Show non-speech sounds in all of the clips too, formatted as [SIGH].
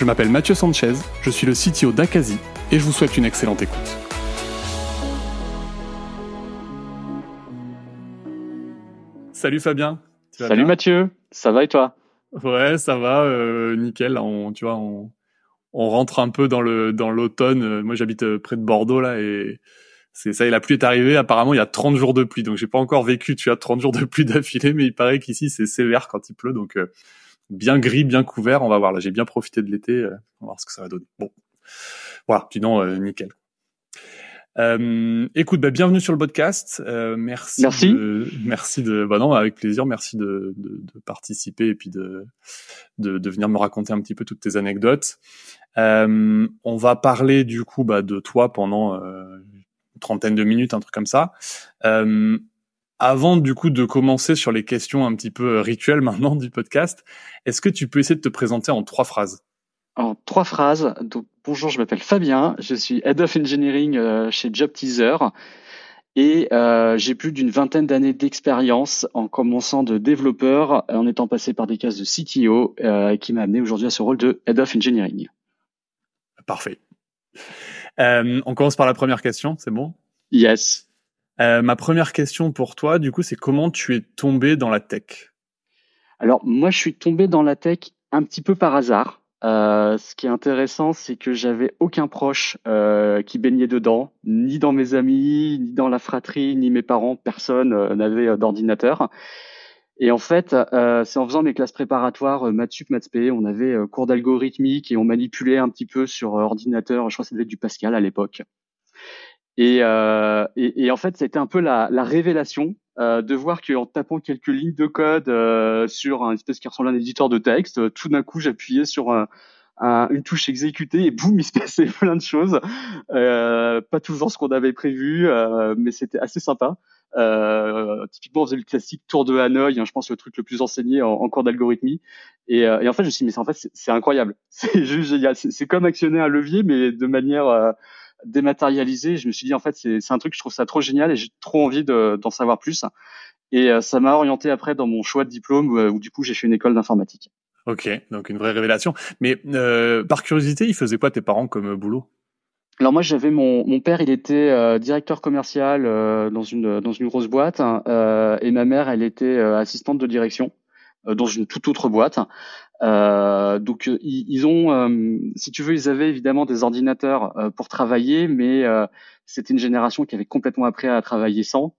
Je m'appelle Mathieu Sanchez, je suis le CTO d'Akazi et je vous souhaite une excellente écoute. Salut Fabien. Salut Mathieu, ça va et toi? Ouais, ça va, euh, nickel. On, tu vois, on, rentre un peu dans le dans l'automne. Moi, j'habite euh, près de Bordeaux là et c'est ça. Et la pluie est arrivée. Apparemment, il y a 30 jours de pluie. Donc, j'ai pas encore vécu. Tu as 30 jours de pluie [LAUGHS] d'affilée, mais il paraît qu'ici c'est sévère quand il pleut. Donc, euh, bien gris, bien couvert. On va voir. Là, j'ai bien profité de l'été. Euh, on va voir ce que ça va donner. Bon, voilà. Sinon, euh, nickel. Euh, écoute, bah, bienvenue sur le podcast. Euh, merci. Merci. De, merci de. Bah non, avec plaisir. Merci de, de, de participer et puis de, de, de venir me raconter un petit peu toutes tes anecdotes. Euh, on va parler du coup bah, de toi pendant une trentaine de minutes, un truc comme ça. Avant du coup de commencer sur les questions un petit peu euh, rituelles maintenant du podcast, est-ce que tu peux essayer de te présenter en trois phrases? En trois phrases. Donc, bonjour, je m'appelle Fabien, je suis Head of Engineering euh, chez Job Teaser et euh, j'ai plus d'une vingtaine d'années d'expérience en commençant de développeur, en étant passé par des cases de CTO, euh, qui m'a amené aujourd'hui à ce rôle de Head of Engineering. Parfait. On commence par la première question, c'est bon? Yes. Euh, ma première question pour toi, du coup, c'est comment tu es tombé dans la tech? Alors, moi, je suis tombé dans la tech un petit peu par hasard. Euh, ce qui est intéressant, c'est que j'avais aucun proche euh, qui baignait dedans, ni dans mes amis, ni dans la fratrie, ni mes parents. Personne n'avait d'ordinateur. Et en fait, c'est en faisant mes classes préparatoires, maths sup, maths on avait cours d'algorithmique et on manipulait un petit peu sur ordinateur. Je crois que ça devait être du Pascal à l'époque. Et, euh, et, et, en fait, c'était un peu la, la révélation euh, de voir qu'en tapant quelques lignes de code euh, sur un espèce qui ressemble à un éditeur de texte, tout d'un coup, j'appuyais sur un, un, une touche exécutée et boum, il se [LAUGHS] passait plein de choses. Euh, pas toujours ce qu'on avait prévu, euh, mais c'était assez sympa. Euh, typiquement, on faisait le classique tour de Hanoï, hein, je pense le truc le plus enseigné en, en cours d'algorithmie. Et, et, en fait, je me suis dit, mais en fait, c'est incroyable. [LAUGHS] C'est juste génial. C'est comme actionner un levier, mais de manière dématérialisé. Je me suis dit en fait c'est un truc je trouve ça trop génial et j'ai trop envie d'en savoir plus. Et euh, ça m'a orienté après dans mon choix de diplôme où, euh, où du coup j'ai fait une école d'informatique. Ok, donc une vraie révélation. Mais euh, par curiosité, ils faisaient quoi tes parents comme boulot? Alors moi j'avais mon mon père il était euh, directeur commercial euh, dans une dans une grosse boîte hein, et ma mère elle était assistante de direction dans une toute autre boîte. Euh, donc euh, ils, ont, euh, si tu veux, ils avaient évidemment des ordinateurs pour travailler, mais c'était une génération qui avait complètement appris à travailler sans,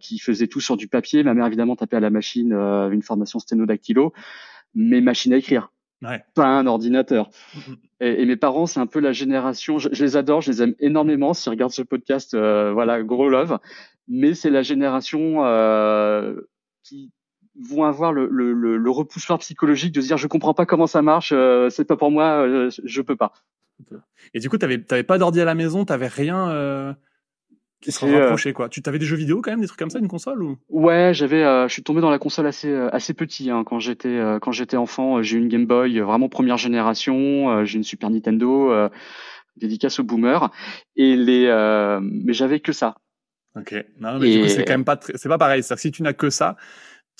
qui faisait tout sur du papier. Ma mère évidemment tapait à la machine une formation sténodactylo, mais machine à écrire. Ouais. Pas un ordinateur. Et, et, mes parents, c'est un peu la génération. Je, je, les adore, je les aime énormément. S'ils regardent ce podcast, voilà, gros love. Mais c'est la génération qui vont avoir le, le, le, le, repoussoir psychologique de se dire je comprends pas comment ça marche, euh, c'est pas pour moi, euh, je peux pas. Et du coup, t'avais t'avais pas d'ordi à la maison, t'avais rien euh, qui se euh, rapprochait quoi. Tu t'avais des jeux vidéo quand même, des trucs comme ça, une console ou? Ouais, j'avais, euh, je suis tombé dans la console assez assez petit hein, quand j'étais quand j'étais enfant. J'ai une Game Boy vraiment première génération, j'ai une Super Nintendo dédicace aux boomers et les mais j'avais que ça. Ok. Non, mais et... du coup, c'est quand même pas c'est pas pareil. C'est si tu n'as que ça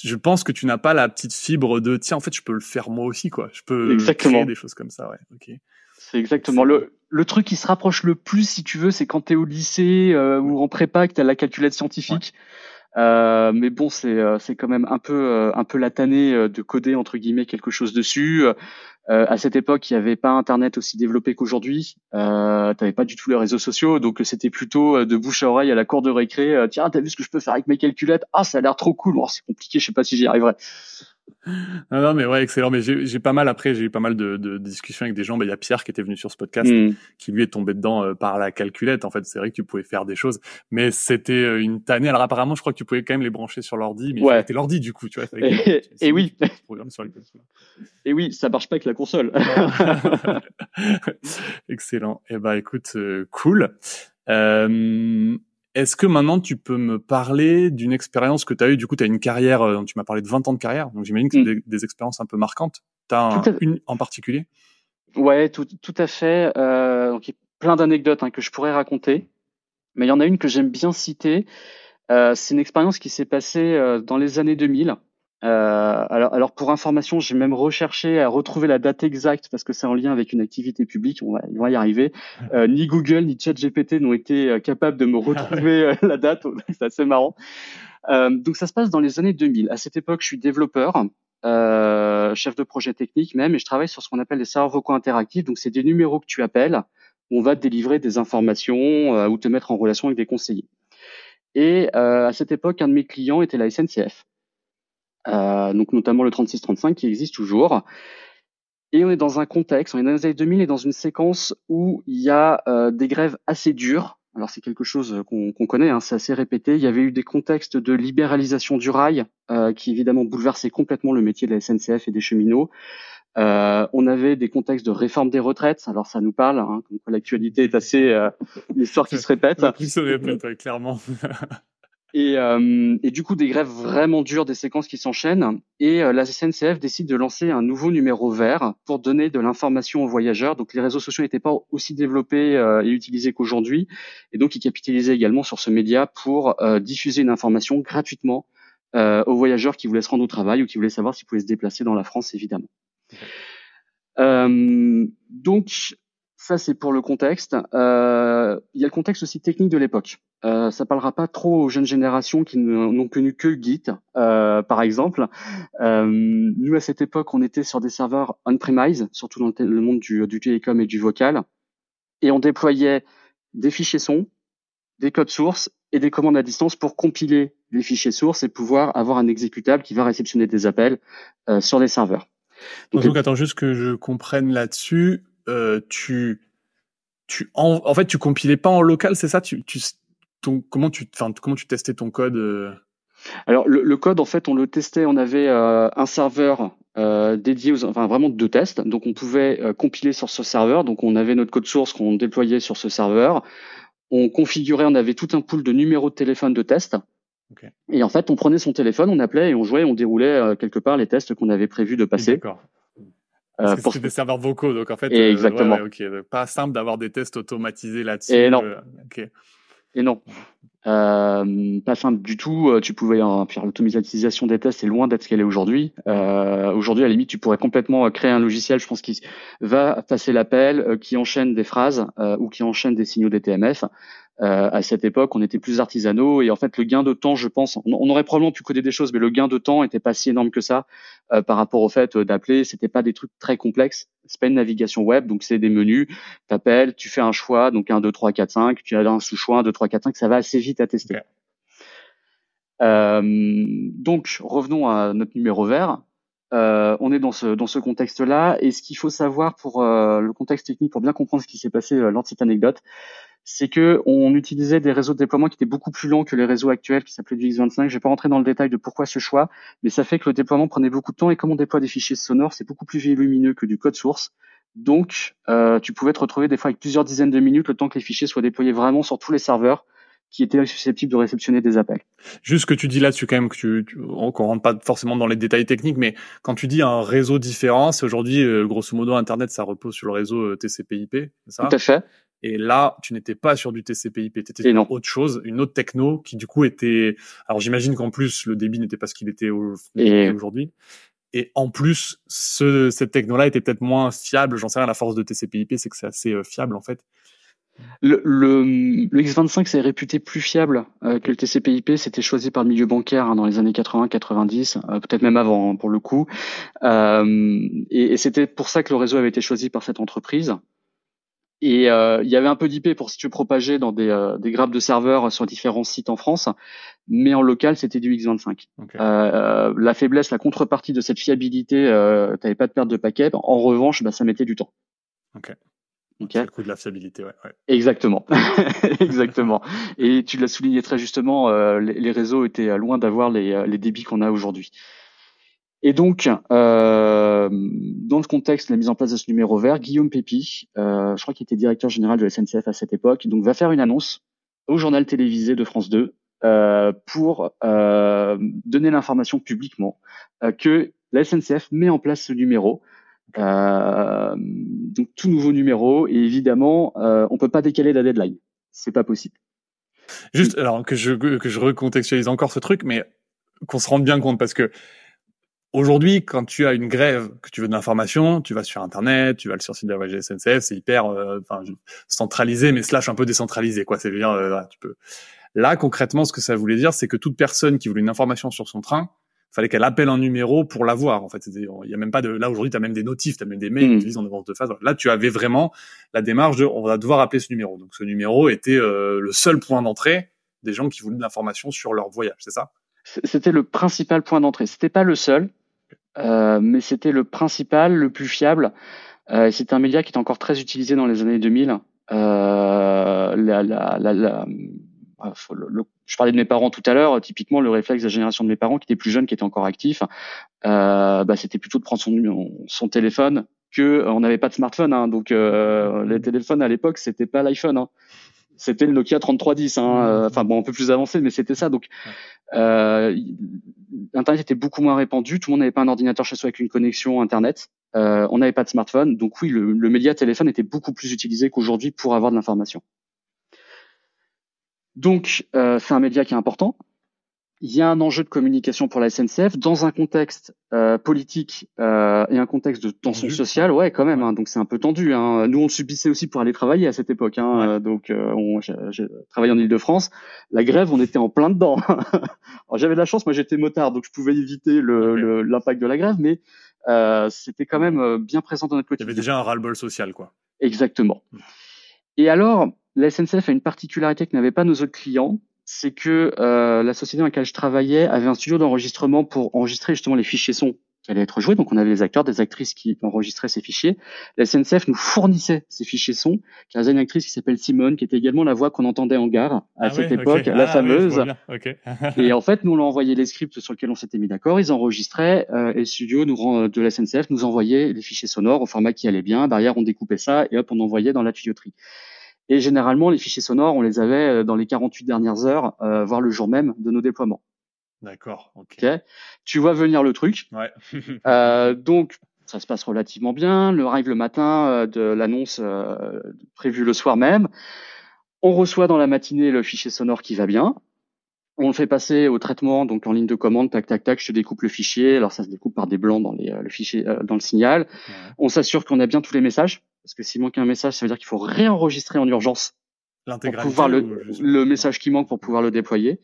je pense que tu n'as pas la petite fibre de tiens en fait je peux le faire moi aussi quoi. Je peux exactement. créer des choses comme ça ouais. Ok. C'est exactement le le truc qui se rapproche le plus si tu veux c'est quand tu es au lycée euh, ou en prépa que tu as la calculette scientifique. Ouais. Euh, mais bon, c'est euh, c'est quand même un peu euh, un peu la tannée de coder entre guillemets quelque chose dessus. à cette époque, il n'y avait pas Internet aussi développé qu'aujourd'hui. Euh, T'avais pas du tout les réseaux sociaux, donc c'était plutôt de bouche à oreille à la cour de récré. Tiens, t'as vu ce que je peux faire avec mes calculettes? Ah, ça a l'air trop cool. Oh, c'est compliqué, je sais pas si j'y arriverai. [LAUGHS] non, non, mais ouais, excellent. Mais j'ai pas mal après, j'ai eu pas mal de, de, discussions avec des gens. Il y a Pierre qui était venu sur ce podcast, mm. qui lui est tombé dedans euh, par la calculette. En fait, c'est vrai que tu pouvais faire des choses, mais c'était euh, une tannée. Alors apparemment, je crois que tu pouvais quand même les brancher sur l'ordi, mais ouais. c'était l'ordi du coup, tu vois. [LAUGHS] Et, et oui. et oui, ça marche pas avec la console. [LAUGHS] excellent. Et eh bah écoute, euh, cool. Euh, est-ce que maintenant tu peux me parler d'une expérience que tu as eue? Du coup, tu as une carrière, euh, tu m'as parlé de 20 ans de carrière, donc j'imagine que c'est mm. des, expériences un peu marquantes. Tu as une en particulier? Ouais, tout, tout à fait. Euh, donc, il y a plein d'anecdotes hein, que je pourrais raconter, mais il y en a une que j'aime bien citer. Euh, c'est une expérience qui s'est passée euh, dans les années 2000. Euh, alors, alors, pour information, j'ai même recherché à retrouver la date exacte parce que c'est en lien avec une activité publique. On va, va y arriver. Euh, ni Google ni ChatGPT n'ont été euh, capables de me retrouver euh, la date. [LAUGHS] c'est assez marrant. Euh, donc, ça se passe dans les années 2000. À cette époque, je suis développeur, chef de projet technique même, et je travaille sur ce qu'on appelle les serveurs vocaux interactifs. Donc, c'est des numéros que tu appelles. Où on va te délivrer des informations ou te mettre en relation avec des conseillers. Et à cette époque, un de mes clients était la SNCF. Euh, donc notamment le 3635 qui existe toujours. Et on est dans un contexte, on est dans les années 2000 et dans une séquence où il y a euh, des grèves assez dures. Alors c'est quelque chose qu'on connaît, hein, c'est assez répété. Il y avait eu des contextes de libéralisation du rail euh, qui évidemment bouleversaient complètement le métier de la SNCF et des cheminots. Euh, on avait des contextes de réforme des retraites. Alors ça nous parle, hein, l'actualité est assez euh, l'histoire qui se répète. [LAUGHS] Qui se répète, clairement. [LAUGHS] Et, euh, et, du coup, des grèves vraiment dures, des séquences qui s'enchaînent. Et euh, la SNCF décide de lancer un nouveau numéro vert pour donner de l'information aux voyageurs. Donc, les réseaux sociaux n'étaient pas aussi développés euh, et utilisés qu'aujourd'hui. Et donc, ils capitalisaient également sur ce média pour euh, diffuser une information gratuitement aux voyageurs qui voulaient se rendre au travail ou qui voulaient savoir s'ils pouvaient se déplacer dans la France, évidemment. donc, ça, c'est pour le contexte. Euh, il y a le contexte aussi technique de l'époque. Euh, ça parlera pas trop aux jeunes générations qui n'ont connu que Git, euh, par exemple. Euh, nous, à cette époque, on était sur des serveurs on-premise, surtout dans le monde du, du télécom et du vocal, et on déployait des fichiers son, des codes sources et des commandes à distance pour compiler les fichiers sources et pouvoir avoir un exécutable qui va réceptionner des appels euh, sur des serveurs. Donc, Donc attends juste que je comprenne là-dessus euh, tu, tu en, en, fait, tu compilais pas en local, c'est ça? Tu, tu, ton, comment tu, enfin, comment tu testais ton code euh? Alors le, le, code, en fait, on le testait. On avait euh, un serveur euh, dédié, aux, enfin vraiment de tests. Donc on pouvait euh, compiler sur ce serveur. Donc on avait notre code source qu'on déployait sur ce serveur. On configurait, on avait tout un pool de numéros de téléphone de test. Okay. Et en fait, on prenait son téléphone, on appelait et on jouait, on déroulait quelque part les tests qu'on avait prévu de passer. D'accord. Euh, pour... C'est des serveurs vocaux, donc en fait, et exactement. Euh, pas simple d'avoir des tests automatisés là-dessus. Et non. Euh, et non. Euh, pas simple du tout. Euh, tu pouvais hein, l'automatisation des tests, c'est loin d'être ce qu'elle est aujourd'hui. Euh, aujourd'hui, à la limite, tu pourrais complètement créer un logiciel, je pense, qui va passer l'appel, qui enchaîne des phrases ou qui enchaîne des signaux DTMF. Euh, à cette époque, on était plus artisanaux et en fait, le gain de temps, je pense, on, aurait probablement pu coder des choses, mais le gain de temps était pas si énorme que ça euh, par rapport au fait euh, d'appeler. C'était pas des trucs très complexes. C'est pas une navigation web, donc c'est des menus. T'appelles, tu fais un choix, donc 1, 2, 3, 4, 5. Tu as un sous-choix, 1, 2, 3, 4, 5. Ça va assez vite à tester. Euh, donc, revenons à notre numéro vert. Euh, on est dans ce dans ce contexte-là, et ce qu'il faut savoir pour le contexte technique, pour bien comprendre ce qui s'est passé lors de cette anecdote, c'est que on utilisait des réseaux de déploiement qui étaient beaucoup plus lents que les réseaux actuels qui s'appelaient du X25. Je vais pas rentrer dans le détail de pourquoi ce choix, mais ça fait que le déploiement prenait beaucoup de temps et comme on déploie des fichiers sonores, c'est beaucoup plus volumineux que du code source. Donc, euh, tu pouvais te retrouver des fois avec plusieurs dizaines de minutes le temps que les fichiers soient déployés vraiment sur tous les serveurs qui étaient susceptibles de réceptionner des appels. Juste ce que tu dis là-dessus quand même, que tu, tu on rentre pas forcément dans les détails techniques, mais quand tu dis un réseau différent, c'est aujourd'hui, euh, grosso modo, Internet, ça repose sur le réseau euh, TCP/IP, c'est ça? Tout à fait. Et là, tu n'étais pas sur du TCP/IP, tu étais sur autre chose, une autre techno qui du coup était. Alors j'imagine qu'en plus le débit n'était pas ce qu'il était aujourd'hui. Et en plus, ce, cette techno-là était peut-être moins fiable. J'en sais rien. La force de TCP/IP, c'est que c'est assez euh, fiable en fait. Le, le, le X25 s'est réputé plus fiable euh, que le TCP/IP. C'était choisi par le milieu bancaire hein, dans les années 80-90, euh, peut-être même avant hein, pour le coup. Euh, et, et c'était pour ça que le réseau avait été choisi par cette entreprise. Et euh, il y avait un peu d'IP pour si tu propager dans des, euh, des grappes de serveurs sur différents sites en France, mais en local c'était du X25. Euh, la faiblesse, la contrepartie de cette fiabilité, euh, t'avais pas de perte de paquet. En revanche, bah, ça mettait du temps. Ok. Okay. le coût de la fiabilité, ouais. ouais. Exactement, [LAUGHS] exactement. Et tu l'as souligné très justement, euh, les, les, réseaux étaient loin d'avoir les, les débits qu'on a aujourd'hui. Et donc, euh, dans le contexte de la mise en place de ce numéro vert, Guillaume Pépi, euh, je crois qu'il était directeur général de la SNCF à cette époque, donc va faire une annonce au journal télévisé de France 2 euh, pour donner l'information publiquement que la SNCF met en place ce numéro. Donc tout nouveau numéro et évidemment, on peut pas décaler la deadline, c'est pas possible. Juste alors que je recontextualise encore ce truc, mais qu'on se rende bien compte parce que Aujourd'hui, quand tu as une grève, que tu veux de l'information, tu vas sur Internet, tu vas sur le site de la SNCF, c'est hyper euh, centralisé, mais slash un peu décentralisé. quoi. C'est dire, euh, tu peux. Là, concrètement, ce que ça voulait dire, c'est que toute personne qui voulait une information sur son train, fallait qu'elle appelle un numéro pour l'avoir. En fait, il y a même pas de. Là aujourd'hui, tu as même des notifs, tu as même des mails mmh. qui en avance de phase. Là, tu avais vraiment la démarche de, on va devoir appeler ce numéro. Donc, ce numéro était euh, le seul point d'entrée des gens qui voulaient de l'information sur leur voyage. C'est ça? C'était le principal point d'entrée. C'était pas le seul. Euh, mais c'était le principal, le plus fiable. Euh, c'était un média qui était encore très utilisé dans les années 2000. Euh, la, la, la, ah, je parlais de mes parents tout à l'heure. Typiquement, le réflexe de la génération de mes parents, qui étaient plus jeunes, qui étaient encore actifs, euh, bah, c'était plutôt de prendre son, son téléphone que on n'avait pas de smartphone. Hein, donc les téléphones à l'époque, c'était pas l'iPhone. Hein c'était le Nokia 3310, hein, euh, enfin bon un peu plus avancé, mais c'était ça. Donc euh, Internet était beaucoup moins répandu, tout le monde n'avait pas un ordinateur chez soi avec une connexion Internet, euh, on n'avait pas de smartphone, donc oui, le, le média téléphone était beaucoup plus utilisé qu'aujourd'hui pour avoir de l'information. Donc euh, c'est un média qui est important, il y a un enjeu de communication pour la SNCF dans un contexte euh, politique euh, et un contexte de tension sociale, ouais, quand même. Hein, donc c'est un peu tendu. Hein. Nous, on subissait aussi pour aller travailler à cette époque. Hein, euh, Donc, euh, j'ai travaillé en Île-de-France. La grève, on était en plein dedans. [LAUGHS] J'avais de la chance, moi, j'étais motard, donc je pouvais éviter l'impact de la grève, mais euh, c'était quand même euh, bien présent dans notre quotidien. Il y avait déjà un ras-le-bol social, quoi. Exactement. Mm. Et alors, la SNCF a une particularité que n'avaient pas nos autres clients, c'est que euh, la société dans laquelle je travaillais avait un studio d'enregistrement pour enregistrer justement les fichiers son qui allaient être joués. Donc on avait les acteurs, des actrices qui enregistraient ces fichiers. La SNCF nous fournissait ces fichiers son. Car il y a une actrice qui s'appelle Simone, qui était également la voix qu'on entendait en gare à ah cette époque, la ah fameuse. [LAUGHS] et en fait, nous on leur envoyait les scripts sur lesquels on s'était mis d'accord. Ils enregistraient euh, et le studio nous de la SNCF nous envoyait les fichiers sonores au format qui allait bien. Derrière, on découpait ça et hop, on envoyait dans la tuyauterie. Et généralement, les fichiers sonores, on les avait euh, dans les 48 dernières heures, euh, voire le jour même de nos déploiements. D'accord. ok. Tu vois venir le truc. Ouais. [LAUGHS] euh, donc, ça se passe relativement bien. Le arrive le matin euh, de l'annonce euh, prévue le soir même. On reçoit dans la matinée le fichier sonore qui va bien. On le fait passer au traitement, donc en ligne de commande, tac, tac, tac, je te découpe le fichier. Alors ça se découpe par des blancs dans les, le fichier, dans le signal. On s'assure qu'on a bien tous les messages parce que s'il manque un message, ça veut dire qu'il faut réenregistrer en urgence pour pouvoir le, le, message qui manque pour pouvoir le déployer.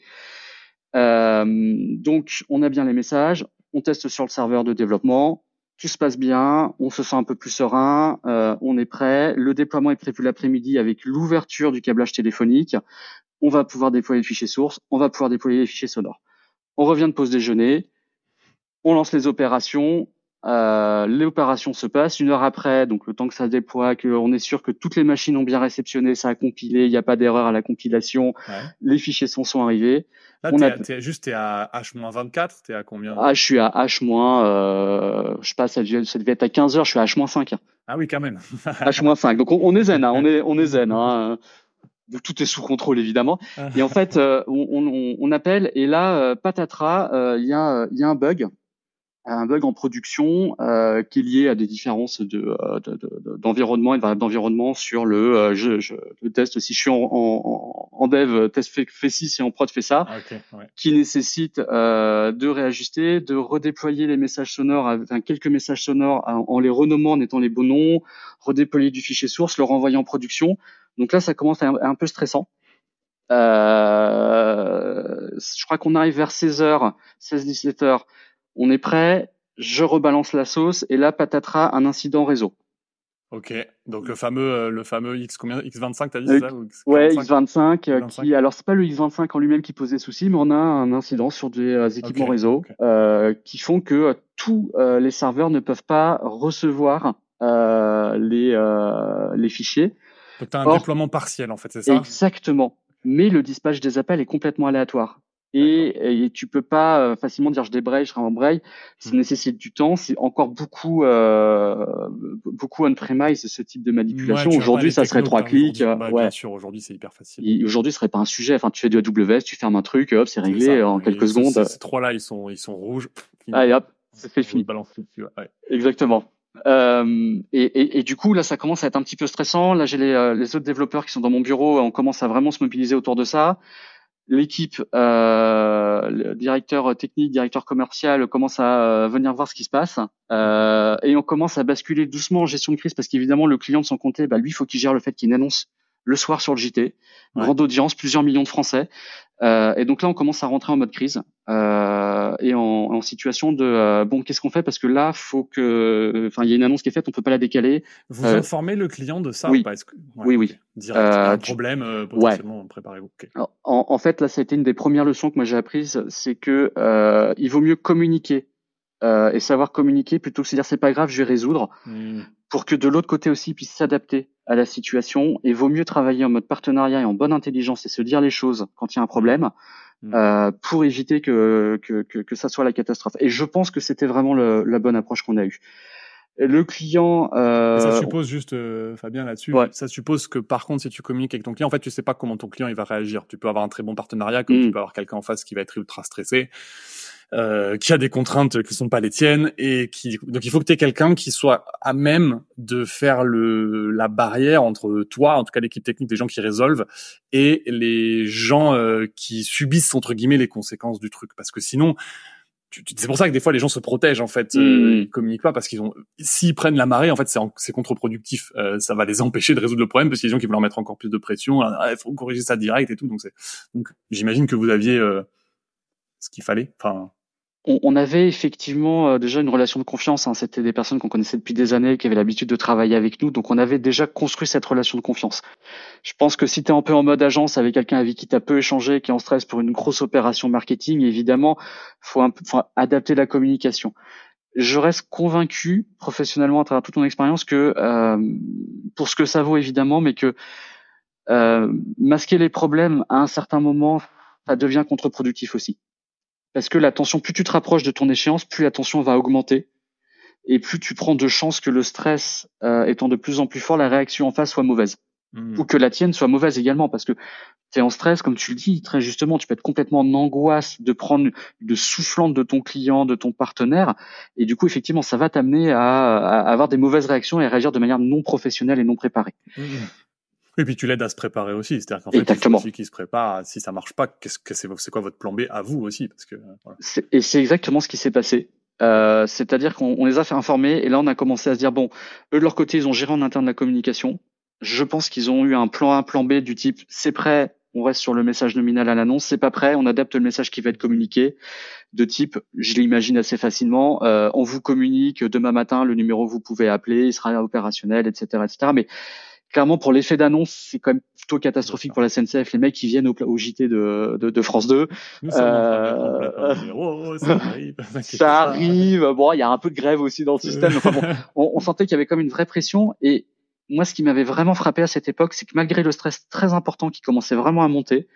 Euh, donc, on a bien les messages, on teste sur le serveur de développement, tout se passe bien, on se sent un peu plus serein, euh, on est prêt. Le déploiement est prévu l'après-midi avec l'ouverture du câblage téléphonique. On va pouvoir déployer le fichier source, on va pouvoir déployer les fichiers sonores. On revient de pause déjeuner, on lance les opérations, euh, L'opération se passe une heure après, donc le temps que ça déploie, qu'on est sûr que toutes les machines ont bien réceptionné, ça a compilé, il n'y a pas d'erreur à la compilation, les fichiers sont, sont arrivés. Là, on a... juste t'es à H-24, t'es à combien? Ah, je suis à H-, euh, je passe, ça devait être à 15 heures, je suis à H-5. Ah oui, quand même. [LAUGHS] H-5, donc on, est zen, hein, on est, on est zen. Hein. Tout est sous contrôle évidemment. Ah. Et en fait, euh, on, on, on, appelle et là, euh, patatras, euh, il y, a, y a un bug un bug en production euh, qui est lié à des différences de, euh, d'environnement et de variables d'environnement sur le, euh, je, je, le test. Si je suis en, en, en dev, test fait, fait ci, et en prod fait ça, ah, qui nécessite euh, de réajuster, de redéployer les messages sonores, enfin, quelques messages sonores en, les renommant, en étant les bons noms, redéployer du fichier source, le renvoyer en production. Donc là, ça commence à être un peu stressant. Euh, je crois qu'on arrive vers 16h, 16-17h on est prêt, je rebalance la sauce et là patatras un incident réseau. Ok, donc le fameux, euh, le fameux X combien X25, t'as dit c'est ça Ouais, X25, euh, qui alors c'est pas le X25 en lui-même qui posait souci, mais on a un incident sur des euh, équipements réseau qui font que tous les serveurs ne peuvent pas recevoir les les fichiers. Donc tu as un déploiement partiel en fait, c'est ça? Exactement. Mais le dispatch des appels est complètement aléatoire et, et, tu peux pas euh, facilement dire je débraye, je rembraye. Ça mmh. nécessite du temps. C'est encore beaucoup euh, beaucoup on-premise ce type de manipulation. aujourd'hui, ça serait trois clics. Bah, ouais. Bien sûr, aujourd'hui c'est hyper facile. Aujourd'hui, ce serait pas un sujet. Enfin, tu fais du AWS, tu fermes un truc, hop, c'est réglé en quelques secondes. Ces trois là, ils sont ils sont rouges. Allez hop, c'est fait fini. Ouais. Exactement. Euh, et, et, et, du coup, là, ça commence à être un petit peu stressant. Là, j'ai les, euh, les, autres développeurs qui sont dans mon bureau. On commence à vraiment se mobiliser autour de ça l'équipe, euh, le directeur technique, directeur commercial commence à euh, venir voir ce qui se passe euh, et on commence à basculer doucement en gestion de crise parce qu'évidemment le client de son côté, bah, lui, il faut qu'il gère le fait qu'il annonce le soir sur le JT, grande audience, plusieurs millions de Français. Euh, et donc là, on commence à rentrer en mode crise euh, et en, en, situation de euh, bon, qu'est-ce qu'on fait? Parce que là, faut que, enfin, il y a une annonce qui est faite, on peut pas la décaler. Vous euh, informez le client de ça Oui, ou pas que... oui, oui. Direct, un problème potentiellement, préparez-vous. En, en, fait, là, ça a été une des premières leçons que moi j'ai apprises, c'est que il vaut mieux communiquer et savoir communiquer plutôt que se dire c'est pas grave, je vais résoudre, mmh. pour que de l'autre côté aussi ils puissent s'adapter à la situation et vaut mieux travailler en mode partenariat et en bonne intelligence et se dire les choses quand il y a un problème mm. euh, pour éviter que, que, que, que, ça soit la catastrophe. Et je pense que c'était vraiment le, la bonne approche qu'on a eue. Le client. Euh... Ça suppose juste, euh, Fabien, là-dessus. Ça suppose que par contre, si tu communiques avec ton client, en fait, tu sais pas comment ton client il va réagir. Tu peux avoir un très bon partenariat, comme tu mm. peux avoir quelqu'un en face qui va être ultra stressé. Euh, qui a des contraintes qui sont pas les tiennes et qui donc il faut que tu aies quelqu'un qui soit à même de faire le la barrière entre toi en tout cas l'équipe technique des gens qui résolvent et les gens euh, qui subissent entre guillemets les conséquences du truc. Parce que sinon c'est pour ça que des fois les gens se protègent en fait, euh, mmh. ils communiquent pas parce qu'ils ont, s'ils prennent la marée en fait c'est contre-productif, euh, ça va les empêcher de résoudre le problème parce qu'il y a des gens qui vont leur mettre encore plus de pression, ah, il faut corriger ça direct et tout. Donc c'est donc j'imagine que vous aviez ce qu'il fallait, enfin on, avait effectivement euh, déjà une relation de confiance. Hein. C'était des personnes qu'on connaissait depuis des années, qui avaient l'habitude de travailler avec nous. Donc on avait déjà construit cette relation de confiance. Je pense que si tu es un peu en mode agence avec quelqu'un avec qui tu as peu échangé, qui est en stress pour une grosse opération marketing, évidemment, faut, un faut adapter la communication. Je reste convaincu professionnellement à travers toute mon expérience que euh, pour ce que ça vaut évidemment, mais que euh, masquer les problèmes à un certain moment, ça devient contre-productif aussi. Parce que l'attention, plus tu te rapproches de ton échéance, plus l'attention va augmenter. Et plus tu prends de chances que le stress euh, étant de plus en plus fort, la réaction en face soit mauvaise. Hmm. Ou que la tienne soit mauvaise également. Parce que tu es en stress, comme tu le dis très justement, tu peux être complètement en angoisse de prendre de soufflante de ton client, de ton partenaire. Et du coup, effectivement, ça va t'amener à, avoir des mauvaises réactions et à réagir de manière non professionnelle et non préparée. Hmm. Et puis tu l'aides à se préparer aussi, c'est-à-dire qu'en fait, Exactement. celui qui se prépare, si ça marche pas, qu'est-ce que c'est, c'est quoi votre plan B à vous aussi, parce que. Voilà. Et c'est exactement ce qui s'est passé. Euh, c'est-à-dire qu'on les a fait informer et là on a commencé à se dire bon, eux de leur côté ils ont géré en interne la communication. Je pense qu'ils ont eu un plan A, un plan B du type c'est prêt, on reste sur le message nominal à l'annonce, c'est pas prêt, on adapte le message qui va être communiqué. De type, je l'imagine assez facilement, euh, on vous communique demain matin le numéro que vous pouvez appeler, il sera opérationnel, etc., etc. Mais clairement pour l'effet d'annonce, c'est quand même plutôt catastrophique pour la SNCF. Les mecs qui viennent au, au JT de, de, de, France 2. Euh, ça [LAUGHS] arrive. Bon, il y a un peu de grève aussi dans le système. Enfin, bon, [LAUGHS] on, on, sentait qu'il y avait comme une vraie pression. Et moi, ce qui m'avait vraiment frappé à cette époque, c'est que malgré le stress très important qui commençait vraiment à monter,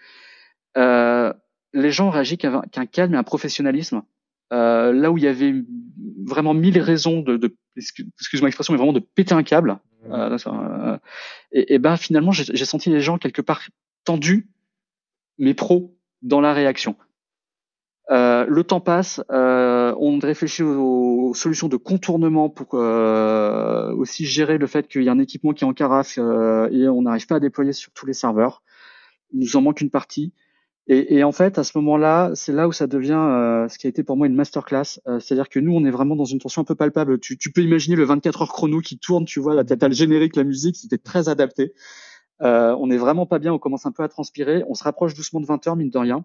euh, les gens réagissent qu'un calme et un professionnalisme. Euh, là où il y avait vraiment mille raisons de, de excuse-moi l'expression, mais vraiment de péter un câble. Euh, euh, et, ben finalement, j'ai senti les gens quelque part tendus, mais pros dans la réaction. Euh, le temps passe, on réfléchit aux, solutions de contournement pour aussi gérer le fait qu'il y a un équipement qui est en carafe et on n'arrive pas à déployer sur tous les serveurs. Il nous en manque une partie. Et, et, en fait, à ce moment-là, c'est là où ça devient euh, ce qui a été pour moi une masterclass. Euh, C'est-à-dire que nous, on est vraiment dans une tension un peu palpable. Tu, tu peux imaginer le 24 heures chrono qui tourne, tu vois, la tête le générique, la musique, c'était très adapté. Euh, on est vraiment pas bien, on commence un peu à transpirer. On se rapproche doucement de 20 heures, mine de rien.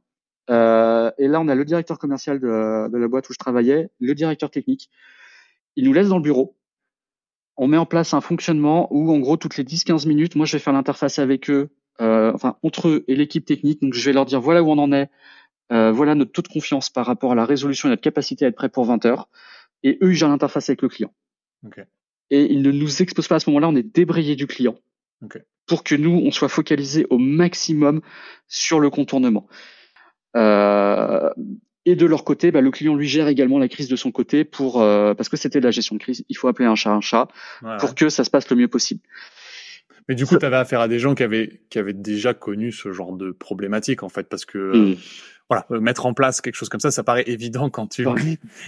Euh, et là, on a le directeur commercial de, de la boîte où je travaillais, le directeur technique. Il nous laisse dans le bureau. on met en place un fonctionnement où, en gros, toutes les 10-15 minutes, moi, je vais faire l'interface avec eux, euh, enfin, entre eux et l'équipe technique. Donc, je vais leur dire, voilà où on en est, euh, voilà notre taux de confiance par rapport à la résolution et notre capacité à être prêt pour 20 heures. Et eux, ils gèrent l'interface avec le client. Et ils ne nous exposent pas à ce moment-là, on est débrayé du client. Pour que nous, on soit focalisé au maximum sur le contournement. Euh, et de leur côté, bah, le client lui gère également la crise de son côté pour euh, parce que c'était de la gestion de crise. Il faut appeler un chat un chat pour que ça se passe le mieux possible. Mais du coup, tu affaire à des gens qui avaient qui avaient déjà connu ce genre de problématique en fait, parce que mmh voilà, euh, mettre en place quelque chose comme ça, ça paraît évident quand tu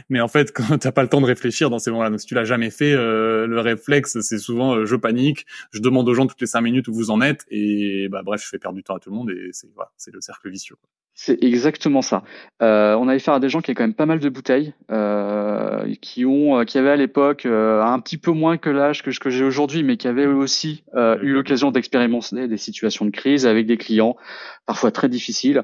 mais en fait, [LAUGHS] quand t'as pas le temps de réfléchir dans ces moments-là, donc si tu l'as jamais fait, euh, le réflexe, c'est souvent euh, je panique, je demande aux gens toutes les cinq minutes où vous en êtes, et bah bref, je fais perdre du temps à tout le monde, et c'est voilà, c'est le cercle vicieux. C'est exactement ça. Euh, on avait affaire à des gens qui avaient quand même pas mal de bouteilles, euh, qui ont, qui avaient à l'époque un petit peu moins que l'âge que, que j'ai aujourd'hui, mais qui avaient eux aussi eu l'occasion d'expérimenter des situations de crise avec des clients parfois très difficiles.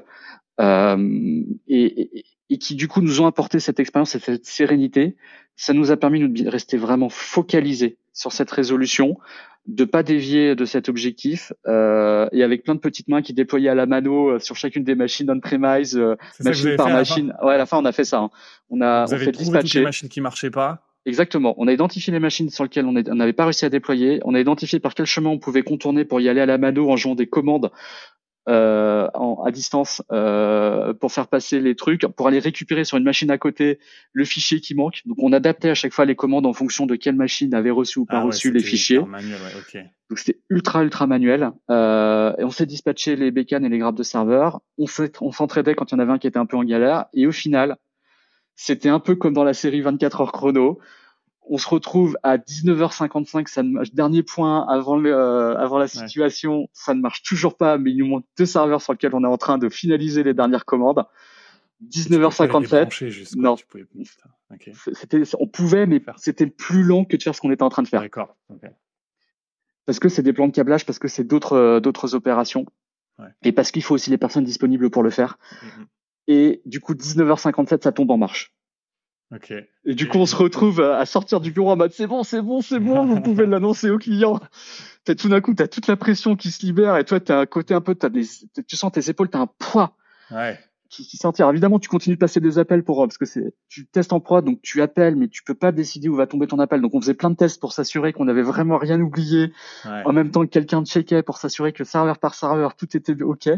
Euh, et, et, qui du coup nous ont apporté cette expérience et cette sérénité. Ça nous a permis de rester vraiment focalisés sur cette résolution, de pas dévier de cet objectif, euh, et avec plein de petites mains qui déployaient à la mano euh, sur chacune des machines on-premise, euh, machine par machine. Ouais, à la fin on a fait ça. Hein. On a Vous on avez fait trouvé toutes les machines qui marchaient pas. Exactement. On a identifié les machines sur lesquelles on n'avait pas réussi à déployer. On a identifié par quel chemin on pouvait contourner pour y aller à la mano en jouant des commandes euh, en, à distance euh, pour faire passer les trucs, pour aller récupérer sur une machine à côté le fichier qui manque. Donc on adaptait à chaque fois les commandes en fonction de quelle machine avait reçu ou pas ah reçu les fichiers. Manuel, ouais, okay. Donc c'était ultra ultra manuel. Euh, et on s'est dispatché les bécanes et les grappes de serveurs. On s'entraidait quand il y en avait un qui était un peu en galère. Et au final, c'était un peu comme dans la série 24 heures chrono on se retrouve à 19h55, ça ne dernier point avant le, euh, avant la situation, ça ne marche toujours pas, mais il nous manque deux serveurs sur lesquels on est en train de finaliser les dernières commandes. 19h57. Non. C'était, on pouvait, mais c'était plus long que de faire ce qu'on était en train de faire. D'accord. Parce que c'est des plans de câblage, parce que c'est d'autres, euh, d'autres opérations. Et parce qu'il faut aussi les personnes disponibles pour le faire. Mm-hmm. Et du coup, 19h57, ça tombe en marche. Et du coup, on se retrouve à sortir du bureau en mode c'est bon, c'est bon, c'est bon, vous pouvez [LAUGHS] l'annoncer au client. T'as tout d'un coup, t'as toute la pression qui se libère et toi, t'as un côté un peu, t'as des, tu sens tes épaules, t'as un poids. Ouais. Qui, qui sortir. Évidemment, tu continues de passer des appels pour parce que c'est, tu testes en prod, donc tu appelles, mais tu peux pas décider où va tomber ton appel. Donc on faisait plein de tests pour s'assurer qu'on avait vraiment rien oublié. En même temps que quelqu'un checkait pour s'assurer que serveur par serveur tout était ok.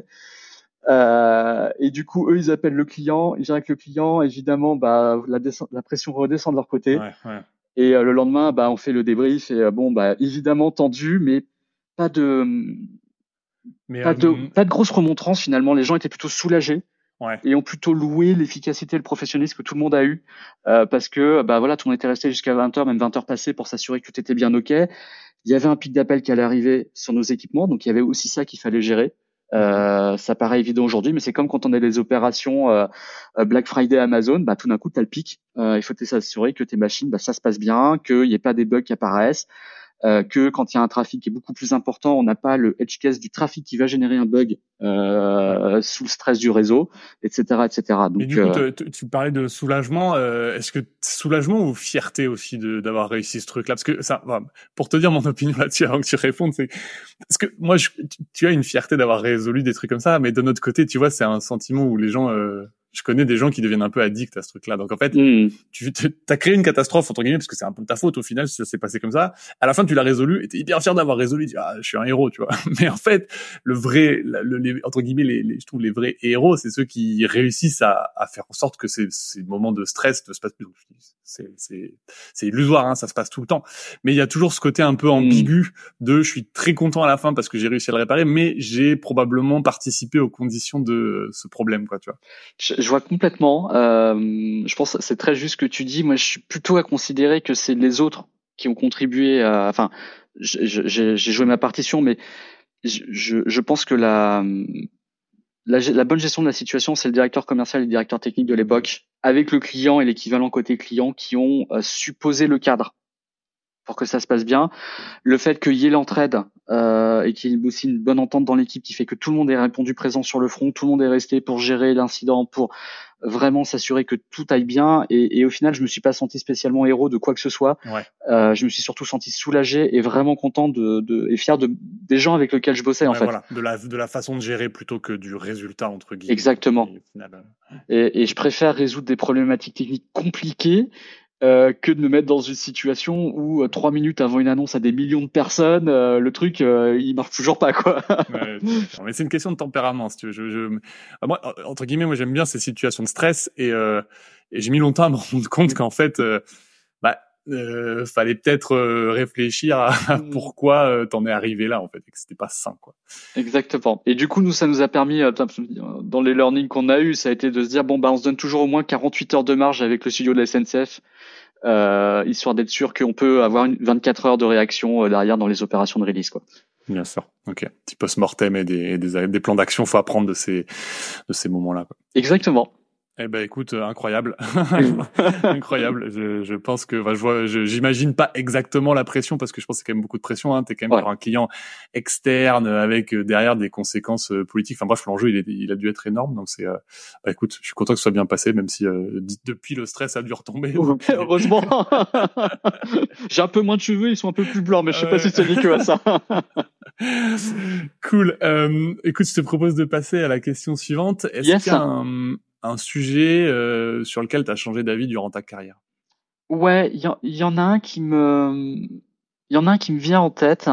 Euh, et du coup, eux, ils appellent le client, ils gèrent avec le client. Évidemment, bah, la, la pression redescend de leur côté. Ouais, ouais. Et euh, le lendemain, bah, on fait le débrief. Et euh, bon, bah, évidemment tendu, mais pas de, mais, pas, de pas de grosse remontrance finalement. Les gens étaient plutôt soulagés. Ouais. et ont plutôt loué l'efficacité et le professionnalisme que tout le monde a eu euh, parce que bah voilà tout le monde était resté jusqu'à 20h même 20h passées pour s'assurer que tout était bien ok il y avait un pic d'appel qui allait arriver sur nos équipements donc il y avait aussi ça qu'il fallait gérer euh, ça paraît évident aujourd'hui, mais c'est comme quand on a des opérations euh, euh Black Friday Amazon, bah, tout d'un coup, tu le pic. Il faut s'assurer que tes machines, bah, ça se passe bien, qu'il n'y ait pas des bugs qui apparaissent. Euh, que quand il y a un trafic qui est beaucoup plus important, on n'a pas le edge case du trafic qui va générer un bug euh, sous le stress du réseau, etc., etc. Donc, Mais du coup, euh, tu parlais de soulagement. Euh, est-ce que soulagement ou fierté aussi d'avoir réussi ce truc-là? Parce que ça, pour te dire mon [LAUGHS] opinion là-dessus avant que tu répondes, c'est parce que moi, je, tu as une fierté d'avoir résolu des trucs comme ça, mais de notre côté, tu vois, c'est un sentiment où les gens je connais des gens qui deviennent un peu addicts à ce truc-là. Donc en fait, mm. tu as créé une catastrophe entre guillemets parce que c'est un peu ta faute au final si ça s'est passé comme ça. À la fin, tu l'as résolu et t'es hyper fier d'avoir résolu. Tu dis ah, je suis un héros, tu vois. [LAUGHS] Mais en fait, le vrai, le, les, entre guillemets, les, les, je trouve les vrais héros, c'est ceux qui réussissent à, à, faire en sorte que ces, ces moments de stress ne se passent plus. C'est c'est illusoire, hein, ça se passe tout le temps. Mais il y a toujours ce côté un peu mm. ambigu de je suis très content à la fin parce que j'ai réussi à le réparer, mais j'ai probablement participé aux conditions de ce problème, quoi, tu vois je vois complètement. Euh, je pense que c'est très juste ce que tu dis. Moi, je suis plutôt à considérer que c'est les autres qui ont contribué. Enfin, j'ai joué ma partition, mais je, je pense que la, la, la, bonne gestion de la situation, c'est le directeur commercial et le directeur technique de l'époque, avec le client et l'équivalent côté client, qui ont euh, supposé le cadre pour que ça se passe bien. Le fait qu'il y ait l'entraide euh, et qu'il y ait aussi une bonne entente dans l'équipe qui fait que tout le monde est répondu présent sur le front, tout le monde est resté pour gérer l'incident, pour vraiment s'assurer que tout aille bien. Et, et, au final, je me suis pas senti spécialement héros de quoi que ce soit. Ouais. Euh, je me suis surtout senti soulagé et vraiment content de, de et fier de des gens avec lesquels je bossais en fait. Voilà. De la de la façon de gérer plutôt que du résultat entre guillemets. Exactement. Et, euh, et, et je préfère résoudre des problématiques techniques compliquées euh, que de me mettre dans une situation où euh, trois minutes avant une annonce à des millions de personnes, euh, le truc il marche toujours pas quoi. [LAUGHS] ouais, mais c'est une question de tempérament si tu veux. Je, je... Moi entre guillemets moi j'aime bien ces situations de stress et, et j'ai mis longtemps à me rendre compte qu'en fait euh, fallait peut-être réfléchir à [LAUGHS] mm. pourquoi euh, t'en es arrivé là en fait et que c'était pas sain quoi. Exactement. Et du coup nous ça nous a permis dans les learnings qu'on a eu ça a été de se dire bon bah on se donne toujours au moins 48 heures de marge avec le studio de la SNCF euh, histoire d'être sûr qu'on peut avoir une 24 heures de réaction euh, derrière dans les opérations de release. Quoi. Bien sûr. Ok. Petit post-mortem et des, des, des plans d'action, faut apprendre de ces, de ces moments-là. Exactement. Eh ben écoute, euh, incroyable, [LAUGHS] incroyable. Je, je, pense que, enfin, je vois, j'imagine pas exactement la pression parce que je pense que c'est quand même beaucoup de pression. Hein. T'es quand même ouais. un client externe avec euh, derrière des conséquences euh, politiques. Enfin bref, l'enjeu il, est, il a dû être énorme. Donc c'est, euh, bah, écoute, je suis content que ce soit bien passé, même si euh, depuis le stress a dû retomber. Heureusement. [LAUGHS] J'ai un peu moins de cheveux, ils sont un peu plus blancs, mais je sais pas si c'est lié que à ça. [LAUGHS] cool. écoute, je te propose de passer à la question suivante. Est-ce yes. qu'il y a un un sujet euh, sur lequel tu as changé d'avis durant ta carrière? Ouais, il y, y, en a un qui me, il y en a un qui me vient en tête.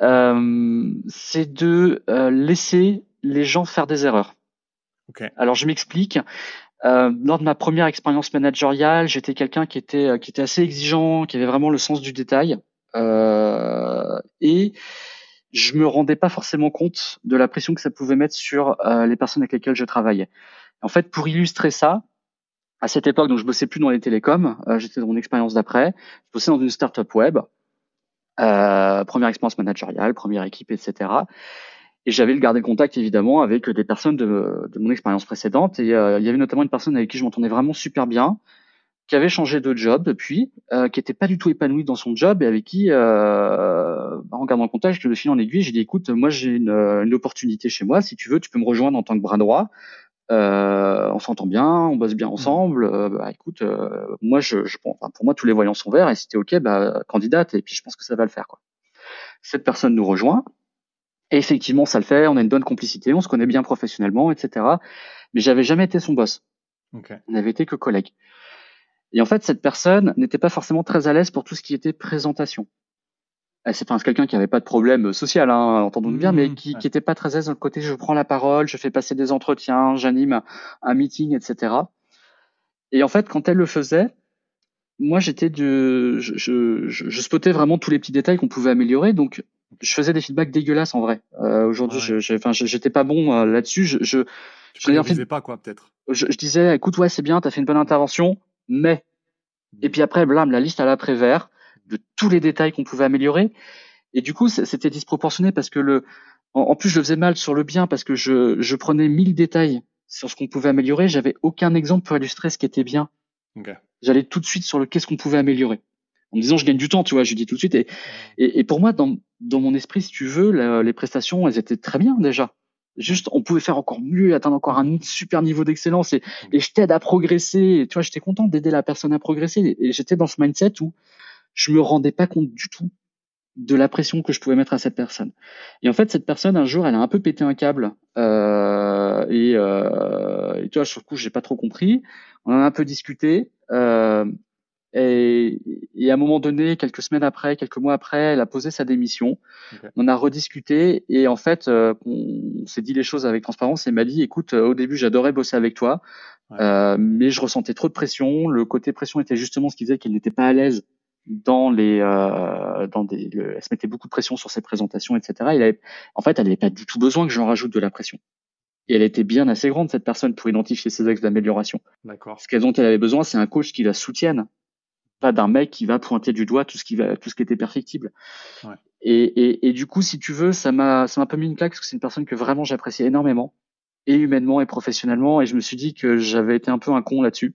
Euh, c'est de euh, laisser les gens faire des erreurs. Okay. Alors je m'explique. Euh, lors de ma première expérience managériale, j'étais quelqu'un qui était qui était assez exigeant, qui avait vraiment le sens du détail, euh, et je me rendais pas forcément compte de la pression que ça pouvait mettre sur euh, les personnes avec lesquelles je travaillais. En fait, pour illustrer ça, à cette époque, donc je bossais plus dans les télécoms, euh, j'étais dans mon expérience d'après, je bossais dans une startup web, euh, première expérience managériale, première équipe, etc. Et j'avais le gardé contact évidemment avec des personnes de, de mon expérience précédente. Et euh, il y avait notamment une personne avec qui je m'entendais vraiment super bien, qui avait changé de job depuis, euh, qui était pas du tout épanoui dans son job et avec qui, euh, en gardant le contact, je le fil en aiguille, j'ai dit écoute, moi j'ai une, une opportunité chez moi, si tu veux, tu peux me rejoindre en tant que bras droit. Euh, on s'entend bien, on bosse bien ensemble. Euh, bah, écoute, euh, moi, je, je enfin, pour moi, tous les voyants sont verts. Et si t'es ok, bah, candidate. Et puis, je pense que ça va le faire. Quoi. Cette personne nous rejoint. Et effectivement, ça le fait. On a une bonne complicité, on se connaît bien professionnellement, etc. Mais j'avais jamais été son boss. Okay. On n'avait été que collègues. Et en fait, cette personne n'était pas forcément très à l'aise pour tout ce qui était présentation c'est enfin, quelqu'un qui avait pas de problème social, hein, entendons-nous bien, mais qui, ouais. qui était pas très aise dans le côté je prends la parole, je fais passer des entretiens, j'anime un meeting, etc. Et en fait, quand elle le faisait, moi j'étais de, je, je, je, je spottais vraiment tous les petits détails qu'on pouvait améliorer, donc je faisais des feedbacks dégueulasses en vrai. Euh, Aujourd'hui, ouais. je, enfin, j'étais pas bon euh, là-dessus. Je, je, je fait, pas quoi, peut-être. Je, je, disais, écoute, ouais, c'est bien, t'as fait une bonne intervention, mais. Et puis après, blam, la liste à l'après-vert de tous les détails qu'on pouvait améliorer. Et du coup, c'était disproportionné parce que le, en, en, plus, je le faisais mal sur le bien parce que je, je prenais mille détails sur ce qu'on pouvait améliorer. J'avais aucun exemple pour illustrer ce qui était bien. Okay. J'allais tout de suite sur le qu'est-ce qu'on pouvait améliorer. En me disant, je gagne du temps, tu vois, je dis tout de suite. Et, et, et pour moi, dans, dans mon esprit, si tu veux, la, les prestations, elles étaient très bien déjà. Juste, on pouvait faire encore mieux, atteindre encore un super niveau d'excellence et, et je t'aide à progresser. Et, tu vois, j'étais content d'aider la personne à progresser. Et j'étais dans ce mindset où je me rendais pas compte du tout de la pression que je pouvais mettre à cette personne. Et en fait, cette personne, un jour, elle a un peu pété un câble. Euh, et, euh, et tu vois, sur le coup, j'ai pas trop compris. On en a un peu discuté. Euh, et, et, à un moment donné, quelques semaines après, quelques mois après, elle a posé sa démission. Okay. On a rediscuté et en fait, euh, on s'est dit les choses avec transparence. Et m'a dit, écoute, au début, j'adorais bosser avec toi, ouais. euh, mais je ressentais trop de pression. Le côté pression était justement ce qui faisait qu'elle n'était pas à l'aise dans les euh, dans des le, elle se mettait beaucoup de pression sur ses présentations etc il avait, en fait elle n'avait pas du tout besoin que j'en rajoute de la pression. Et elle était bien assez grande cette personne pour identifier ses axes d'amélioration. D'accord. Ce dont elle avait besoin c'est un coach qui la soutienne. Pas d'un mec qui va pointer du doigt tout ce qui va tout ce qui était perfectible. Ouais. et, et, et du coup si tu veux ça m'a ça m'a un peu mis une claque parce que c'est une personne que vraiment j'appréciais énormément et humainement et professionnellement. Et je me suis dit que j'avais été un peu un con là-dessus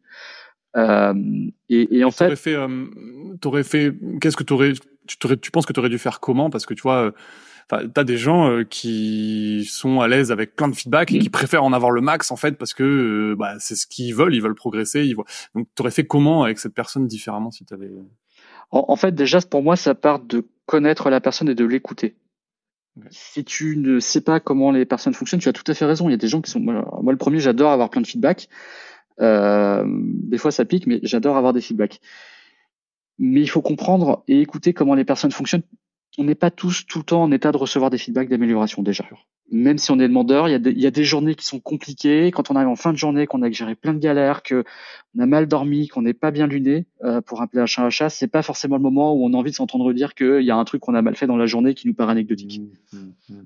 euh, et, et, en fait, fait, euh, t'aurais fait, qu'est-ce que t'aurais, tu, tu penses que tu aurais dû faire comment? Parce que tu vois, enfin, t'as des gens euh, qui sont à l'aise avec plein de feedback et qui préfèrent en avoir le max en fait parce que euh, bah, c'est ce qu'ils veulent, ils veulent progresser. Ils voient... Donc, t'aurais fait comment avec cette personne différemment si t'avais en, en fait, déjà pour moi, ça part de connaître la personne et de l'écouter. Si tu ne sais pas comment les personnes fonctionnent, tu as tout à fait raison. Il y a des gens qui sont. Moi, le premier, j'adore avoir plein de feedback. Euh, des fois, ça pique, mais j'adore avoir des feedbacks. Mais il faut comprendre et écouter comment les personnes fonctionnent. On n'est pas tous tout le temps en état de recevoir des feedbacks d'amélioration déjà. Même si on est demandeur, il y, a des, journées qui sont compliquées. Quand on arrive en fin de journée, qu'on a géré plein de galères, que on a mal dormi, qu'on n'est pas bien luné, euh, pour appeler un chat un chat, c'est pas forcément le moment où on a envie de s'entendre dire qu'il y a un truc qu'on a mal fait dans la journée qui nous paraît anecdotique. Mmh, mmh, mmh.